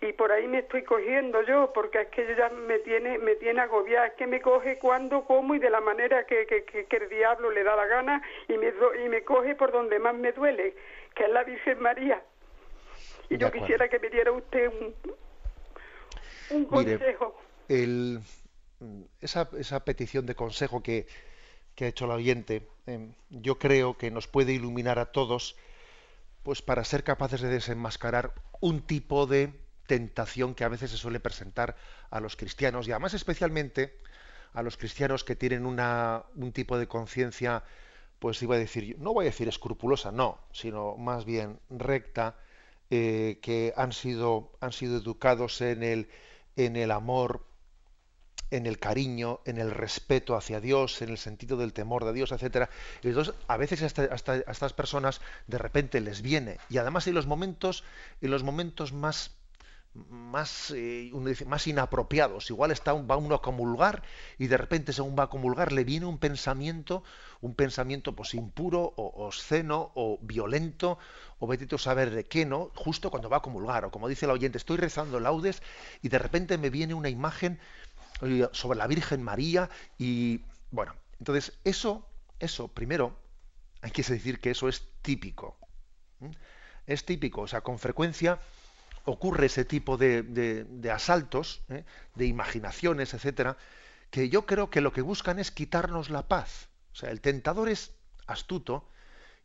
Y por ahí me estoy cogiendo yo porque es que ella me tiene me tiene agobiada. Es que me coge cuando como y de la manera que, que, que el diablo le da la gana y me y me coge por donde más me duele que es la Virgen María. Y yo quisiera que me diera usted un, un consejo. el esa, esa petición de consejo que, ha hecho el oyente, em, yo creo que nos puede iluminar a todos, pues para ser capaces de desenmascarar un tipo de tentación que a veces se suele presentar a los cristianos y además especialmente a los cristianos que tienen una, un tipo de conciencia, pues iba a decir, no voy a decir escrupulosa, no, sino más bien recta, eh, que han sido, han sido educados en el, en el amor en el cariño, en el respeto hacia Dios, en el sentido del temor de Dios, etcétera. Y entonces, a veces hasta, hasta, a estas personas de repente les viene. Y además en los momentos, en los momentos más más, eh, más inapropiados. Igual está va uno a comulgar y de repente según va a comulgar le viene un pensamiento, un pensamiento pues impuro o obsceno o violento o vete a saber de qué, ¿no? Justo cuando va a comulgar o como dice el oyente, estoy rezando laudes y de repente me viene una imagen sobre la Virgen María y bueno, entonces eso, eso primero hay que decir que eso es típico. Es típico, o sea, con frecuencia ocurre ese tipo de, de, asaltos, ¿eh? de imaginaciones, etcétera, que yo creo que lo que buscan es quitarnos la paz. O sea, el tentador es astuto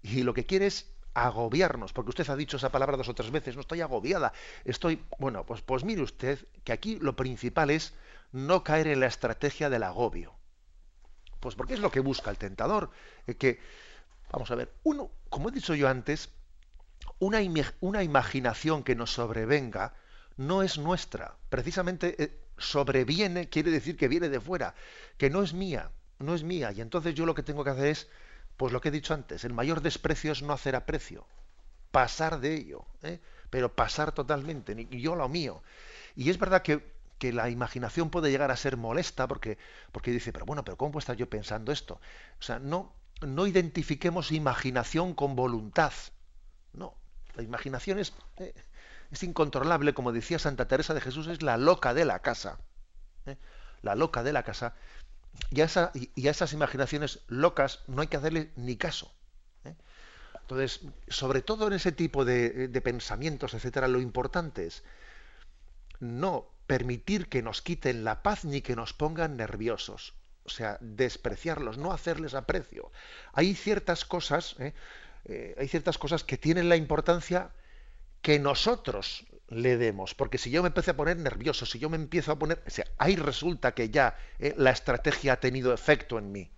y lo que quiere es agobiarnos, porque usted ha dicho esa palabra dos o tres veces, no estoy agobiada, estoy, bueno, pues, pues mire usted que aquí lo principal es no caer en la estrategia del agobio. Pues porque es lo que busca el tentador. Eh, que, vamos a ver, uno, como he dicho yo antes, una, una imaginación que nos sobrevenga no es nuestra. Precisamente eh, sobreviene, quiere decir que viene de fuera, que no es mía, no es mía. Y entonces yo lo que tengo que hacer es, pues lo que he dicho antes, el mayor desprecio es no hacer aprecio, pasar de ello, ¿eh? pero pasar totalmente, y yo lo mío. Y es verdad que la imaginación puede llegar a ser molesta porque, porque dice, pero bueno, pero ¿cómo puedo estar yo pensando esto? O sea, no, no identifiquemos imaginación con voluntad. No, la imaginación es, eh, es incontrolable, como decía Santa Teresa de Jesús, es la loca de la casa. ¿eh? La loca de la casa. Y a, esas imaginaciones locas no hay que hacerle ni caso. ¿eh? Entonces, sobre todo en ese tipo de, de pensamientos, etcétera, lo importante es no permitir que nos quiten la paz ni que nos pongan nerviosos. O sea, despreciarlos, no hacerles aprecio. Hay ciertas cosas, ¿eh? Eh, hay ciertas cosas que tienen la importancia que nosotros le demos. Porque si yo me empiezo a poner nervioso, si yo me empiezo a poner. O sea, ahí resulta que ya ¿eh? la estrategia ha tenido efecto en mí.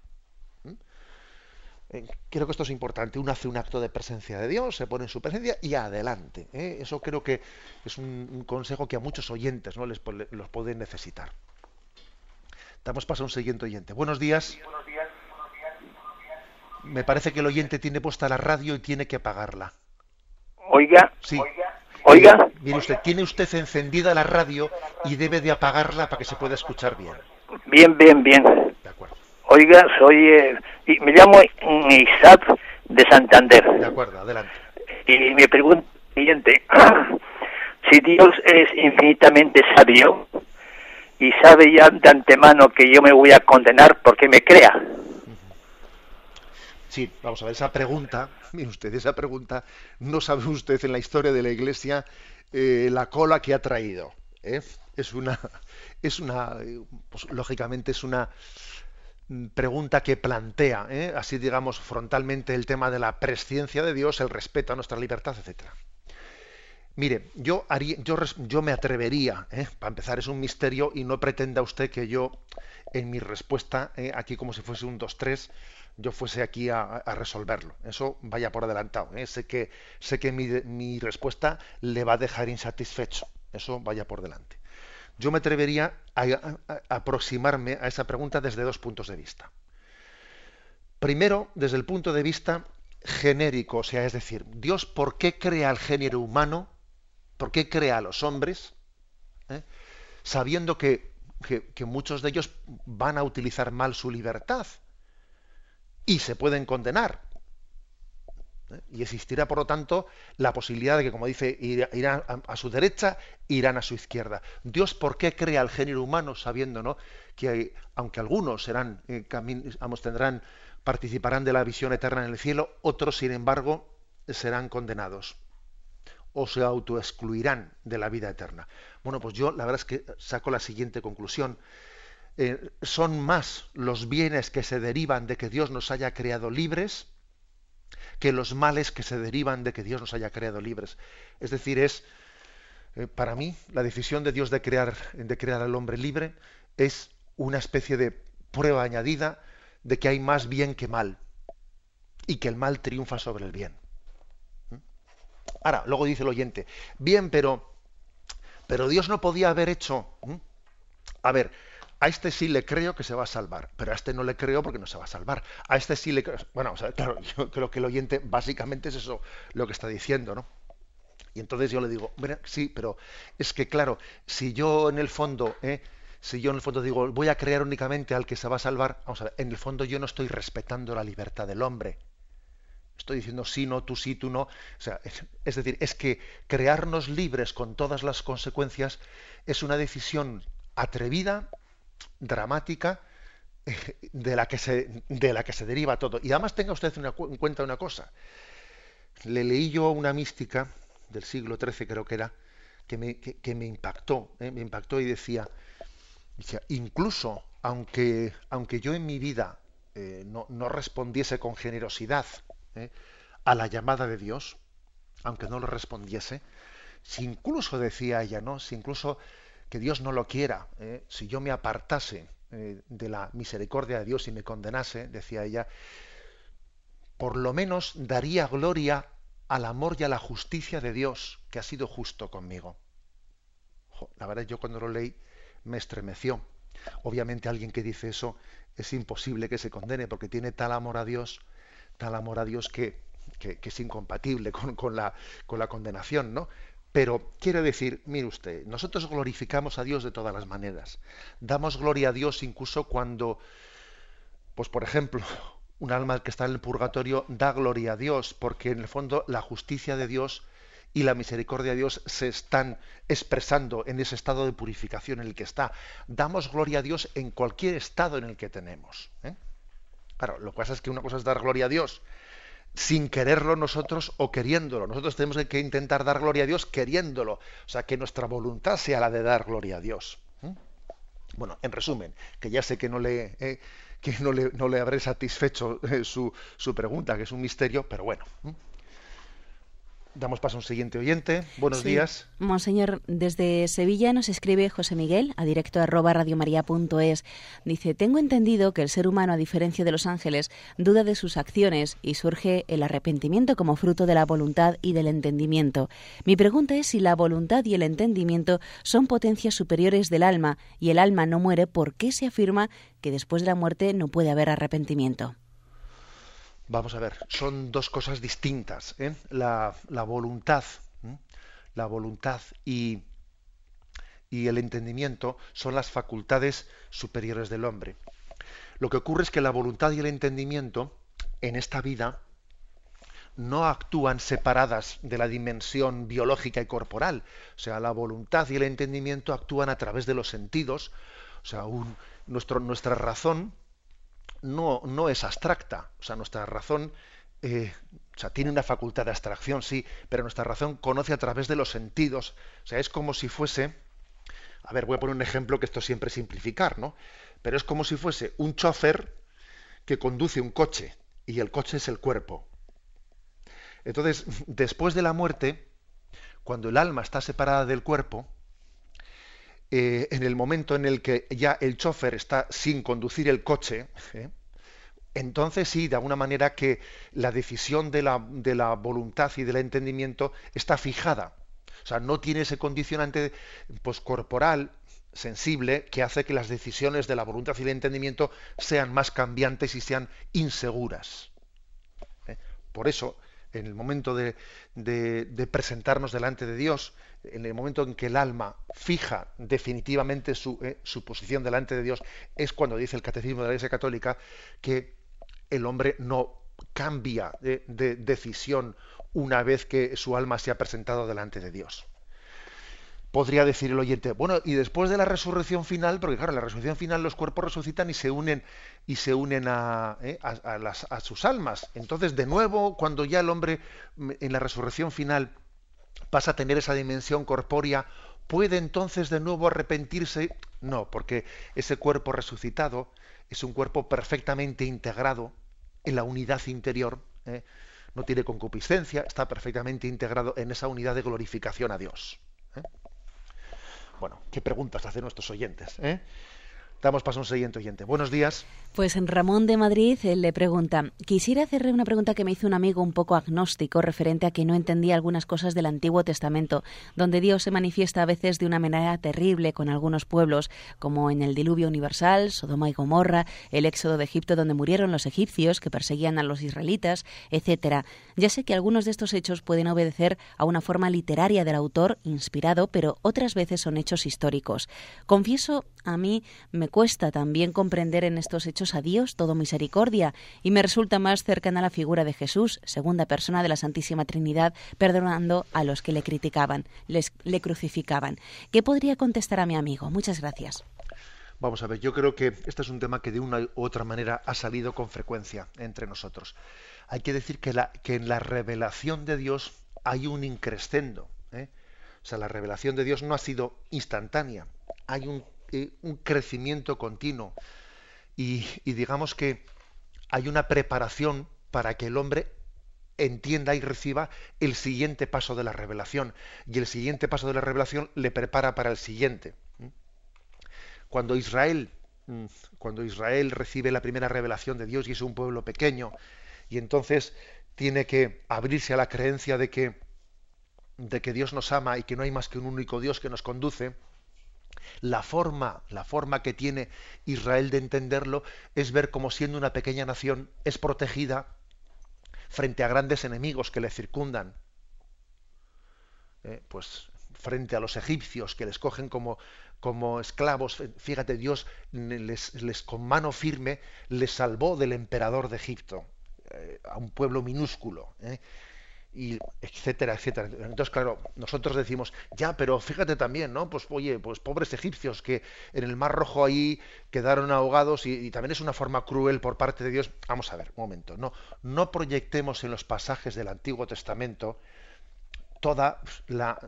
Eh, creo que esto es importante. Uno hace un acto de presencia de Dios, se pone en su presencia y adelante. ¿eh? Eso creo que es un, consejo que a muchos oyentes ¿no? les los pueden necesitar. Damos paso a un siguiente oyente. Buenos días. Me parece que el oyente tiene puesta la radio y tiene que apagarla. Oiga. Sí. Oiga. Mire usted, tiene usted encendida la radio y debe de apagarla para que se pueda escuchar bien. Bien, bien, bien. De acuerdo. Oiga, soy, eh, me llamo Isaac de Santander. De acuerdo, adelante. Y mi pregunta siguiente. si Dios es infinitamente sabio y sabe ya de antemano que yo me voy a condenar porque me crea. Sí, vamos a ver, esa pregunta, mire usted, esa pregunta, no sabe usted en la historia de la Iglesia eh, la cola que ha traído. ¿eh? Es una, es una, pues, lógicamente es una, pregunta que plantea, ¿eh? así digamos, frontalmente el tema de la presciencia de Dios, el respeto a nuestra libertad, etcétera. Mire, yo, haría, yo, yo me atrevería, ¿eh? para empezar es un misterio y no pretenda usted que yo en mi respuesta, aquí como si fuese un 2-3, yo fuese aquí a, resolverlo. Eso vaya por adelantado. ¿eh? Sé que, sé que mi, respuesta le va a dejar insatisfecho. Eso vaya por delante. Yo me atrevería a, aproximarme a esa pregunta desde dos puntos de vista. Primero, desde el punto de vista genérico, o sea, es decir, Dios, ¿por qué crea el género humano? ¿Por qué crea a los hombres? ¿Eh? Sabiendo que, que muchos de ellos van a utilizar mal su libertad y se pueden condenar. ¿eh? Y existirá, por lo tanto, la posibilidad de que, como dice, irán a, su derecha, irán a su izquierda. Dios, ¿por qué crea el género humano sabiendo ¿no? que, aunque algunos serán, eh, tendrán, participarán de la visión eterna en el cielo, otros, sin embargo, serán condenados o se autoexcluirán de la vida eterna? Bueno, pues yo la verdad es que saco la siguiente conclusión. Eh, son más los bienes que se derivan de que Dios nos haya creado libres que los males que se derivan de que Dios nos haya creado libres. Es decir, es eh, para mí la decisión de Dios de crear, de crear al hombre libre es una especie de prueba añadida de que hay más bien que mal y que el mal triunfa sobre el bien. ¿Mm? Ahora, luego dice el oyente, bien, pero, pero Dios no podía haber hecho. ¿Mm? A ver, a este sí le creo que se va a salvar, pero a este no le creo porque no se va a salvar. A este sí le creo. Bueno, claro, yo creo que el oyente básicamente es eso lo que está diciendo, ¿no? Y entonces yo le digo, sí, pero es que claro, si yo en el fondo, ¿eh? si yo en el fondo digo, voy a creer únicamente al que se va a salvar, vamos a ver, en el fondo yo no estoy respetando la libertad del hombre. Estoy diciendo sí, no, tú sí, tú no. O sea, es decir, es que crearnos libres con todas las consecuencias es una decisión atrevida dramática eh, de la que se, de la que se deriva todo. Y además tenga usted en cuenta una cosa. Le leí yo una mística del siglo XIII, creo que era, que me, que, me impactó, eh, me impactó y decía, incluso aunque, aunque yo en mi vida eh, no, no, respondiese con generosidad a la llamada de Dios, aunque no lo respondiese, si incluso decía ella, ¿no? Si incluso que Dios no lo quiera, ¿eh? si yo me apartase eh, de la misericordia de Dios y me condenase, decía ella, por lo menos daría gloria al amor y a la justicia de Dios, que ha sido justo conmigo. la verdad, yo cuando lo leí me estremeció. Obviamente alguien que dice eso es imposible que se condene, porque tiene tal amor a Dios, tal amor a Dios que, que, es incompatible con, con, la, con la condenación, ¿no? Pero quiere decir, mire usted, nosotros glorificamos a Dios de todas las maneras. Damos gloria a Dios incluso cuando, pues por ejemplo, un alma que está en el purgatorio da gloria a Dios, porque en el fondo la justicia de Dios y la misericordia de Dios se están expresando en ese estado de purificación en el que está. Damos gloria a Dios en cualquier estado en el que tenemos. ¿eh? Claro, lo que pasa es que una cosa es dar gloria a Dios sin quererlo nosotros o queriéndolo. Nosotros tenemos que intentar dar gloria a Dios queriéndolo. O sea, que nuestra voluntad sea la de dar gloria a Dios. ¿Mm? Bueno, en resumen, que ya sé que no le, eh, que no le, no le habré satisfecho eh, su, su, pregunta, que es un misterio, pero bueno. Damos paso a un siguiente oyente. Buenos días. Monseñor, desde Sevilla nos escribe José Miguel a directo arroba radiomaria.es. Dice, tengo entendido que el ser humano, a diferencia de los ángeles, duda de sus acciones y surge el arrepentimiento como fruto de la voluntad y del entendimiento. Mi pregunta es si la voluntad y el entendimiento son potencias superiores del alma y el alma no muere, ¿por qué se afirma que después de la muerte no puede haber arrepentimiento? Vamos a ver, son dos cosas distintas. ¿eh? La, voluntad, la voluntad y, y el entendimiento son las facultades superiores del hombre. Lo que ocurre es que la voluntad y el entendimiento en esta vida no actúan separadas de la dimensión biológica y corporal. O sea, la voluntad y el entendimiento actúan a través de los sentidos. O sea, nuestra razón no, no es abstracta. O sea, nuestra razón eh, o sea, tiene una facultad de abstracción, sí, pero nuestra razón conoce a través de los sentidos. O sea, es como si fuese, a ver, voy a poner un ejemplo que esto siempre es simplificar, ¿no? Pero es como si fuese un chofer que conduce un coche y el coche es el cuerpo. Entonces, después de la muerte, cuando el alma está separada del cuerpo, eh, en el momento en el que ya el chofer está sin conducir el coche, ¿eh? entonces sí, de alguna manera que la decisión de la, de la voluntad y del entendimiento está fijada. O sea, no tiene ese condicionante pues, corporal, sensible, que hace que las decisiones de la voluntad y del entendimiento sean más cambiantes y sean inseguras. ¿Eh? Por eso, en el momento de, presentarnos delante de Dios, en el momento en que el alma fija definitivamente su, eh, su, posición delante de Dios, es cuando dice el Catecismo de la Iglesia Católica que el hombre no cambia de, decisión una vez que su alma se ha presentado delante de Dios. Podría decir el oyente, bueno, y después de la resurrección final, porque claro, en la resurrección final los cuerpos resucitan y se unen y se unen a, eh, a sus almas. Entonces, de nuevo, cuando ya el hombre mm, en la resurrección final pasa a tener esa dimensión corpórea, ¿puede entonces de nuevo arrepentirse? No, porque ese cuerpo resucitado es un cuerpo perfectamente integrado en la unidad interior, ¿eh? no tiene concupiscencia, está perfectamente integrado en esa unidad de glorificación a Dios. ¿eh? Bueno, ¿qué preguntas hacen nuestros oyentes? ¿eh? Damos paso a un siguiente oyente. Buenos días. Pues Ramón de Madrid le pregunta, quisiera hacerle una pregunta que me hizo un amigo un poco agnóstico referente a que no entendía algunas cosas del Antiguo Testamento, donde Dios se manifiesta a veces de una manera terrible con algunos pueblos, como en el diluvio universal, Sodoma y Gomorra, el éxodo de Egipto donde murieron los egipcios que perseguían a los israelitas, etcétera. Ya sé que algunos de estos hechos pueden obedecer a una forma literaria del autor inspirado, pero otras veces son hechos históricos. Confieso, a mí me cuesta también comprender en estos hechos a Dios todo misericordia y me resulta más cercana la figura de Jesús, segunda persona de la Santísima Trinidad, perdonando a los que le criticaban, les, le crucificaban. ¿Qué podría contestar a mi amigo? Muchas gracias. Vamos a ver, yo creo que este es un tema que de una u otra manera ha salido con frecuencia entre nosotros. Hay que decir que, la, que en la revelación de Dios hay un increscendo. ¿eh? O sea, la revelación de Dios no ha sido instantánea. Hay un, eh, un crecimiento continuo y, digamos que hay una preparación para que el hombre entienda y reciba el siguiente paso de la revelación. Y el siguiente paso de la revelación le prepara para el siguiente. Cuando Israel, mm, cuando Israel recibe la primera revelación de Dios y es un pueblo pequeño, y entonces tiene que abrirse a la creencia de que, de que Dios nos ama y que no hay más que un único Dios que nos conduce, la forma, la forma que tiene Israel de entenderlo es ver cómo siendo una pequeña nación es protegida frente a grandes enemigos que le circundan. Eh, pues frente a los egipcios que les cogen como, como esclavos, fíjate, Dios les, con mano firme les salvó del emperador de Egipto, eh, a un pueblo minúsculo. Eh y etcétera, etcétera. Entonces, claro, nosotros decimos, ya, pero fíjate también, ¿no? Pues oye, pues pobres egipcios que en el Mar Rojo ahí quedaron ahogados y, también es una forma cruel por parte de Dios. Vamos a ver, un momento, no, no proyectemos en los pasajes del Antiguo Testamento toda la,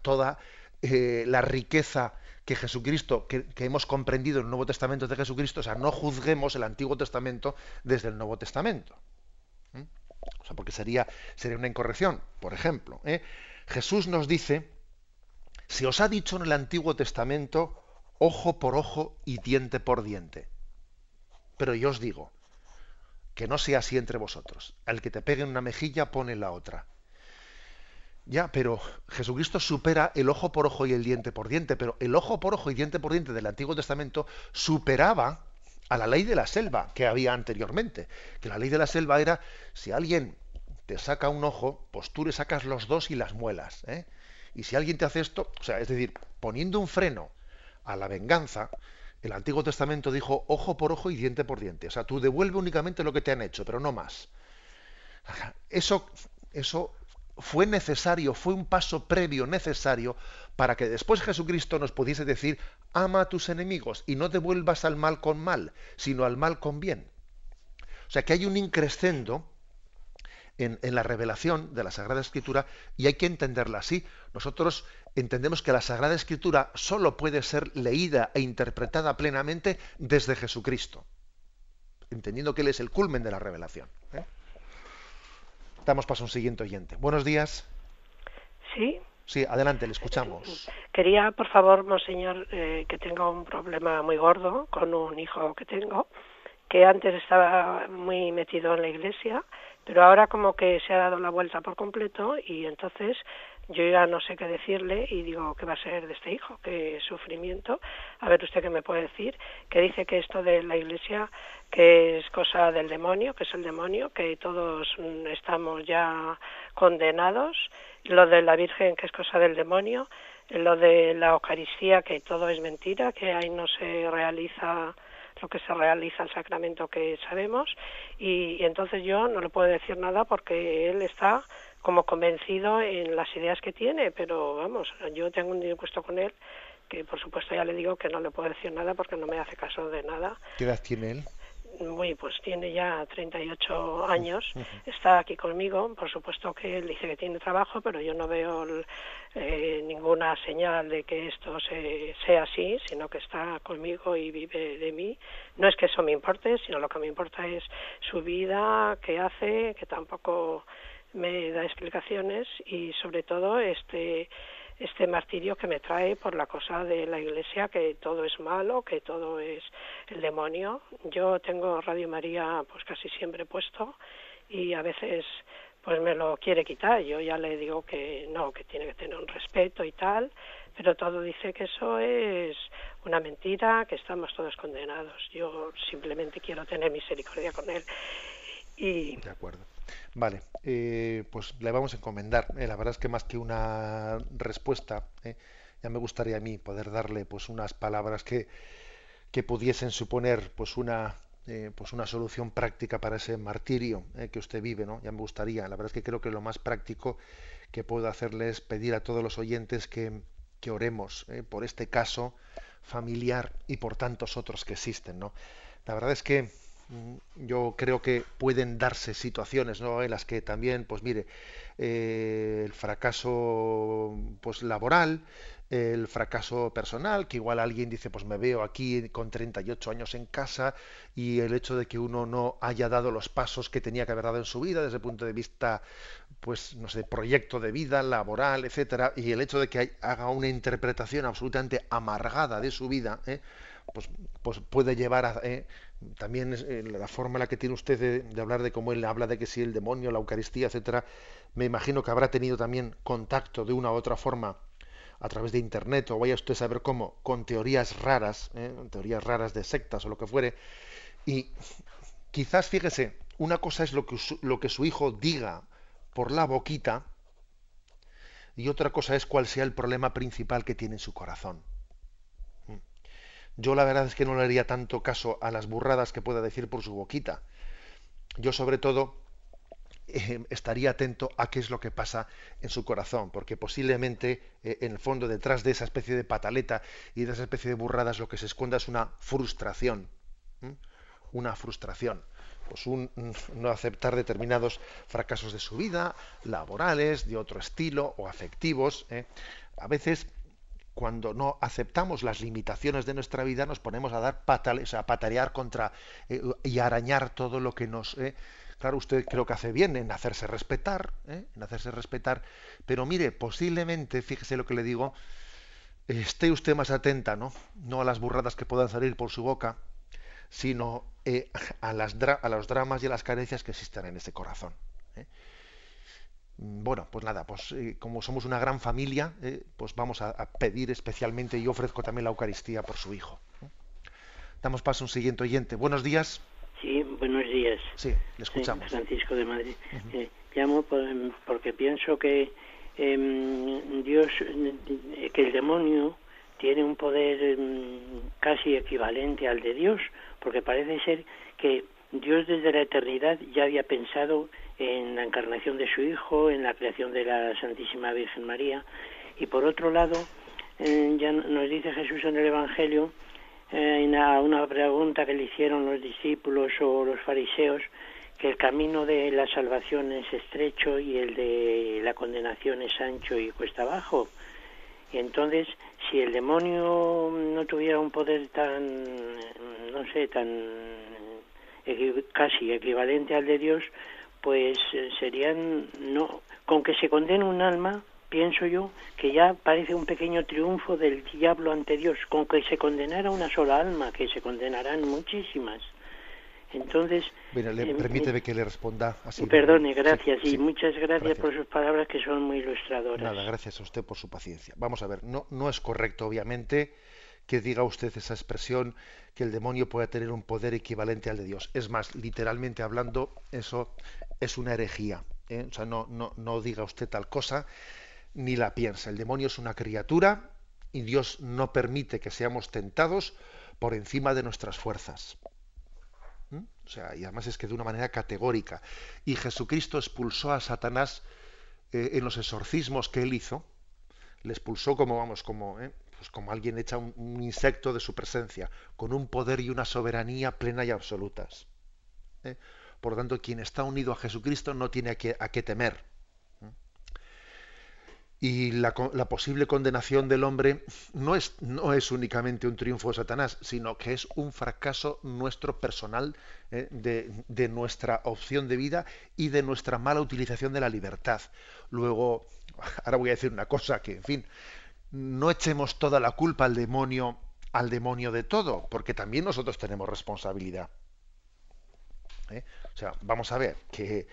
toda eh, la riqueza que Jesucristo, que, que, hemos comprendido en el Nuevo Testamento de Jesucristo, o sea, no juzguemos el Antiguo Testamento desde el Nuevo Testamento. O sea, porque sería, sería una incorrección. Por ejemplo, ¿eh? Jesús nos dice, se os ha dicho en el Antiguo Testamento, ojo por ojo y diente por diente. Pero yo os digo, que no sea así entre vosotros. Al que te pegue en una mejilla, pone la otra. Ya, pero Jesucristo supera el ojo por ojo y el diente por diente, pero el ojo por ojo y diente por diente del Antiguo Testamento superaba a la ley de la selva que había anteriormente. Que la ley de la selva era, si alguien te saca un ojo, pues tú le sacas los dos y las muelas. ¿eh? Y si alguien te hace esto, o sea, es decir, poniendo un freno a la venganza, el Antiguo Testamento dijo ojo por ojo y diente por diente. O sea, tú devuelve únicamente lo que te han hecho, pero no más. Eso, eso fue necesario, fue un paso previo necesario para que después Jesucristo nos pudiese decir, ama a tus enemigos y no devuelvas al mal con mal, sino al mal con bien. O sea que hay un increscendo en, la revelación de la Sagrada Escritura y hay que entenderla así. Nosotros entendemos que la Sagrada Escritura solo puede ser leída e interpretada plenamente desde Jesucristo, entendiendo que Él es el culmen de la revelación. ¿eh? Damos paso a un siguiente oyente. Buenos días. Sí. Sí, adelante, le escuchamos. Quería, por favor, monseñor, eh, que tengo un problema muy gordo con un hijo que tengo, que antes estaba muy metido en la iglesia, pero ahora como que se ha dado la vuelta por completo y entonces yo ya no sé qué decirle y digo, ¿qué va a ser de este hijo? ¿Qué sufrimiento? A ver usted qué me puede decir, que dice que esto de la iglesia que es cosa del demonio, que es el demonio, que todos mm, estamos ya condenados, lo de la Virgen que es cosa del demonio, lo de la Eucaristía que todo es mentira, que ahí no se realiza lo que se realiza el sacramento que sabemos y, entonces yo no le puedo decir nada porque él está como convencido en las ideas que tiene, pero vamos, yo tengo un disgusto con él que por supuesto ya le digo que no le puedo decir nada porque no me hace caso de nada. ¿Qué edad tiene él? muy pues tiene ya 38 años, está aquí conmigo, por supuesto que él dice que tiene trabajo, pero yo no veo eh, ninguna señal de que esto se, sea así, sino que está conmigo y vive de mí. No es que eso me importe, sino lo que me importa es su vida, qué hace, que tampoco me da explicaciones y sobre todo este este martirio que me trae por la cosa de la iglesia, que todo es malo, que todo es el demonio. Yo tengo Radio María pues casi siempre puesto y a veces pues me lo quiere quitar. Yo ya le digo que no, que tiene que tener un respeto y tal, pero todo dice que eso es una mentira, que estamos todos condenados. Yo simplemente quiero tener misericordia con él. Y... De acuerdo. Vale, eh, pues le vamos a encomendar. Eh, la verdad es que más que una respuesta, eh, ya me gustaría a mí poder darle pues unas palabras que, que pudiesen suponer pues una pues una solución práctica para ese martirio que usted vive, ¿no? Ya me gustaría. La verdad es que creo que lo más práctico que puedo hacerle es pedir a todos los oyentes que, que oremos por este caso familiar y por tantos otros que existen, ¿no? La verdad es que yo creo que pueden darse situaciones ¿no? en las que también, pues mire, eh, el fracaso pues laboral, el fracaso personal, que igual alguien dice, pues me veo aquí con 38 años en casa y el hecho de que uno no haya dado los pasos que tenía que haber dado en su vida desde el punto de vista, pues no sé, proyecto de vida, laboral, etcétera, y el hecho de que haga una interpretación absolutamente amargada de su vida, ¿eh? pues, pues puede llevar a, ¿eh? También eh, la forma en la que tiene usted de, hablar de cómo él habla de que si el demonio, la Eucaristía, etcétera, me imagino que habrá tenido también contacto de una u otra forma a través de internet o vaya usted a saber cómo con teorías raras, ¿eh? teorías raras de sectas o lo que fuere y quizás fíjese una cosa es lo que lo que su hijo diga por la boquita y otra cosa es cuál sea el problema principal que tiene en su corazón. Yo la verdad es que no le haría tanto caso a las burradas que pueda decir por su boquita. Yo sobre todo eh, estaría atento a qué es lo que pasa en su corazón, porque posiblemente eh, en el fondo detrás de esa especie de pataleta y de esa especie de burradas lo que se esconda es una frustración, una frustración, pues un, no aceptar determinados fracasos de su vida, laborales, de otro estilo o afectivos. ¿eh? A veces cuando no aceptamos las limitaciones de nuestra vida, nos ponemos a dar patales, a patarear contra eh, y arañar todo lo que nos. Eh, claro, usted creo que hace bien en hacerse respetar, eh, en hacerse respetar, pero mire, posiblemente, fíjese lo que le digo, esté usted más atenta, ¿no? No a las burradas que puedan salir por su boca, sino a, las a los dramas y a las carencias que existen en ese corazón. Mm, bueno, pues nada, pues eh, como somos una gran familia, eh, pues vamos a, pedir especialmente y ofrezco también la Eucaristía por su hijo. Damos paso a un siguiente oyente. Buenos días. Sí, buenos días. Sí, le escuchamos. Francisco de Madrid. Eh, llamo porque pienso que em, Dios, que el demonio tiene un poder em, casi equivalente al de Dios, porque parece ser que Dios desde la eternidad ya había pensado en la encarnación de su Hijo, en la creación de la Santísima Virgen María. Y por otro lado, eh, ya nos dice Jesús en el Evangelio, eh, en una pregunta que le hicieron los discípulos o los fariseos, que el camino de la salvación es estrecho y el de la condenación es ancho y cuesta abajo. Y entonces, si el demonio no tuviera un poder tan, no sé, tan casi equivalente al de Dios, pues eh, serían no con que se condene un alma pienso yo que ya parece un pequeño triunfo del diablo ante Dios con que se condenara una sola alma que se condenarán muchísimas Entonces... Bueno, le, permíteme que le responda así. Perdone, gracias. y muchas gracias, por sus palabras que son muy ilustradoras. Nada, gracias a usted por su paciencia. Vamos a ver, no, no es correcto, obviamente, que diga usted esa expresión que el demonio pueda tener un poder equivalente al de Dios. Es más, literalmente hablando, eso es una herejía. ¿eh? O sea, no, no, no diga usted tal cosa ni la piensa. El demonio es una criatura y Dios no permite que seamos tentados por encima de nuestras fuerzas. O sea, y además es que de una manera categórica. Y Jesucristo expulsó a Satanás eh, en los exorcismos que él hizo. Le expulsó como, vamos, como, ¿eh? Pues como alguien echa un, insecto de su presencia, con un poder y una soberanía plena y absolutas. ¿eh? Por lo tanto, quien está unido a Jesucristo no tiene a qué temer y la, posible condenación del hombre no es, no es únicamente un triunfo de Satanás, sino que es un fracaso nuestro personal eh, de, nuestra opción de vida y de nuestra mala utilización de la libertad. Luego, ahora voy a decir una cosa que, en fin, no echemos toda la culpa al demonio, al demonio de todo, porque también nosotros tenemos responsabilidad. ¿Eh? O sea, vamos a ver que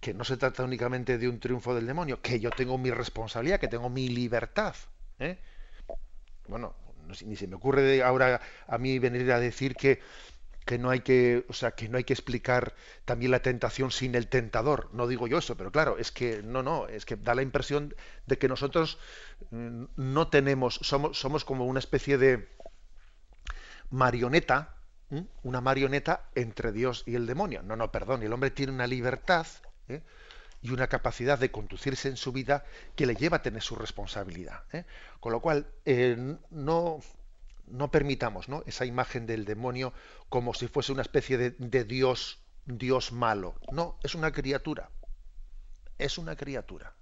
que no se trata únicamente de un triunfo del demonio, que yo tengo mi responsabilidad, que tengo mi libertad. ¿eh? Bueno, ni se me ocurre ahora a mí venir a decir que, que no hay que, o sea, que no hay que explicar también la tentación sin el tentador. No digo yo eso, pero claro, es que no, no, es que da la impresión de que nosotros mm, no tenemos, somos, somos como una especie de marioneta, una marioneta entre Dios y el demonio. No, no, perdón, el hombre tiene una libertad ¿eh? y una capacidad de conducirse en su vida que le lleva a tener su responsabilidad. ¿eh? Con lo cual, eh, no, no permitamos esa imagen del demonio como si fuese una especie de, Dios, Dios malo. No, es una criatura. Es una criatura.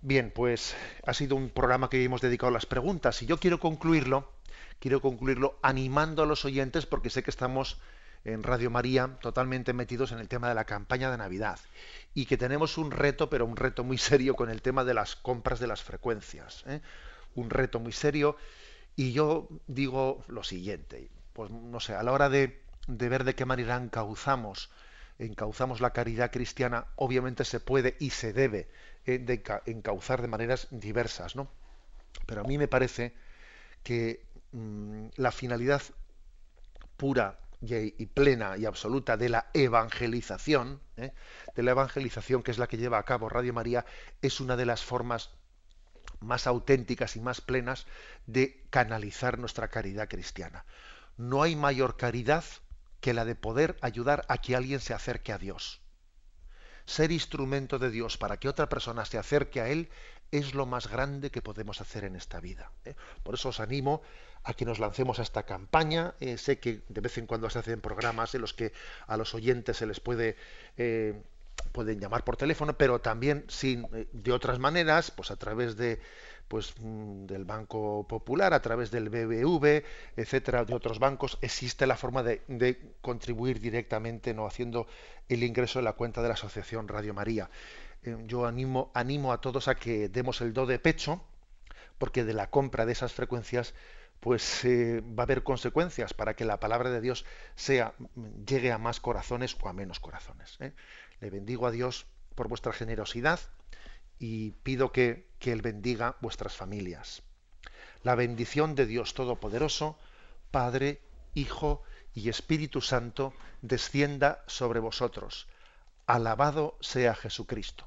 Bien, pues ha sido un programa que hemos dedicado a las preguntas y yo quiero concluirlo, quiero concluirlo animando a los oyentes porque sé que estamos en Radio María totalmente metidos en el tema de la campaña de Navidad y que tenemos un reto, pero un reto muy serio con el tema de las compras de las frecuencias. ¿eh? Un reto muy serio y yo digo lo siguiente, pues no sé, a la hora de, ver de qué manera encauzamos, encauzamos la caridad cristiana, obviamente se puede y se debe eh, encauzar de maneras diversas, ¿no? Pero a mí me parece que mm, la finalidad pura y, plena y absoluta de la evangelización, ¿eh? de la evangelización que es la que lleva a cabo Radio María, es una de las formas más auténticas y más plenas de canalizar nuestra caridad cristiana. No hay mayor caridad que la de poder ayudar a que alguien se acerque a Dios. Ser instrumento de Dios para que otra persona se acerque a Él es lo más grande que podemos hacer en esta vida. ¿eh? Por eso os animo a que nos lancemos a esta campaña. Eh, sé que de vez en cuando se hacen programas en los que a los oyentes se les puede eh, pueden llamar por teléfono, pero también sin eh, de otras maneras, pues a través de pues mm, del Banco Popular, a través del BBV, etcétera, de otros bancos, existe la forma de, contribuir directamente, no haciendo el ingreso en la cuenta de la Asociación Radio María. yo animo, animo a todos a que demos el do de pecho, porque de la compra de esas frecuencias pues eh, va a haber consecuencias para que la palabra de Dios sea llegue a más corazones o a menos corazones. ¿eh? Le bendigo a Dios por vuestra generosidad y pido que, que Él bendiga vuestras familias. La bendición de Dios Todopoderoso, Padre, Hijo y Espíritu Santo, descienda sobre vosotros. Alabado sea Jesucristo.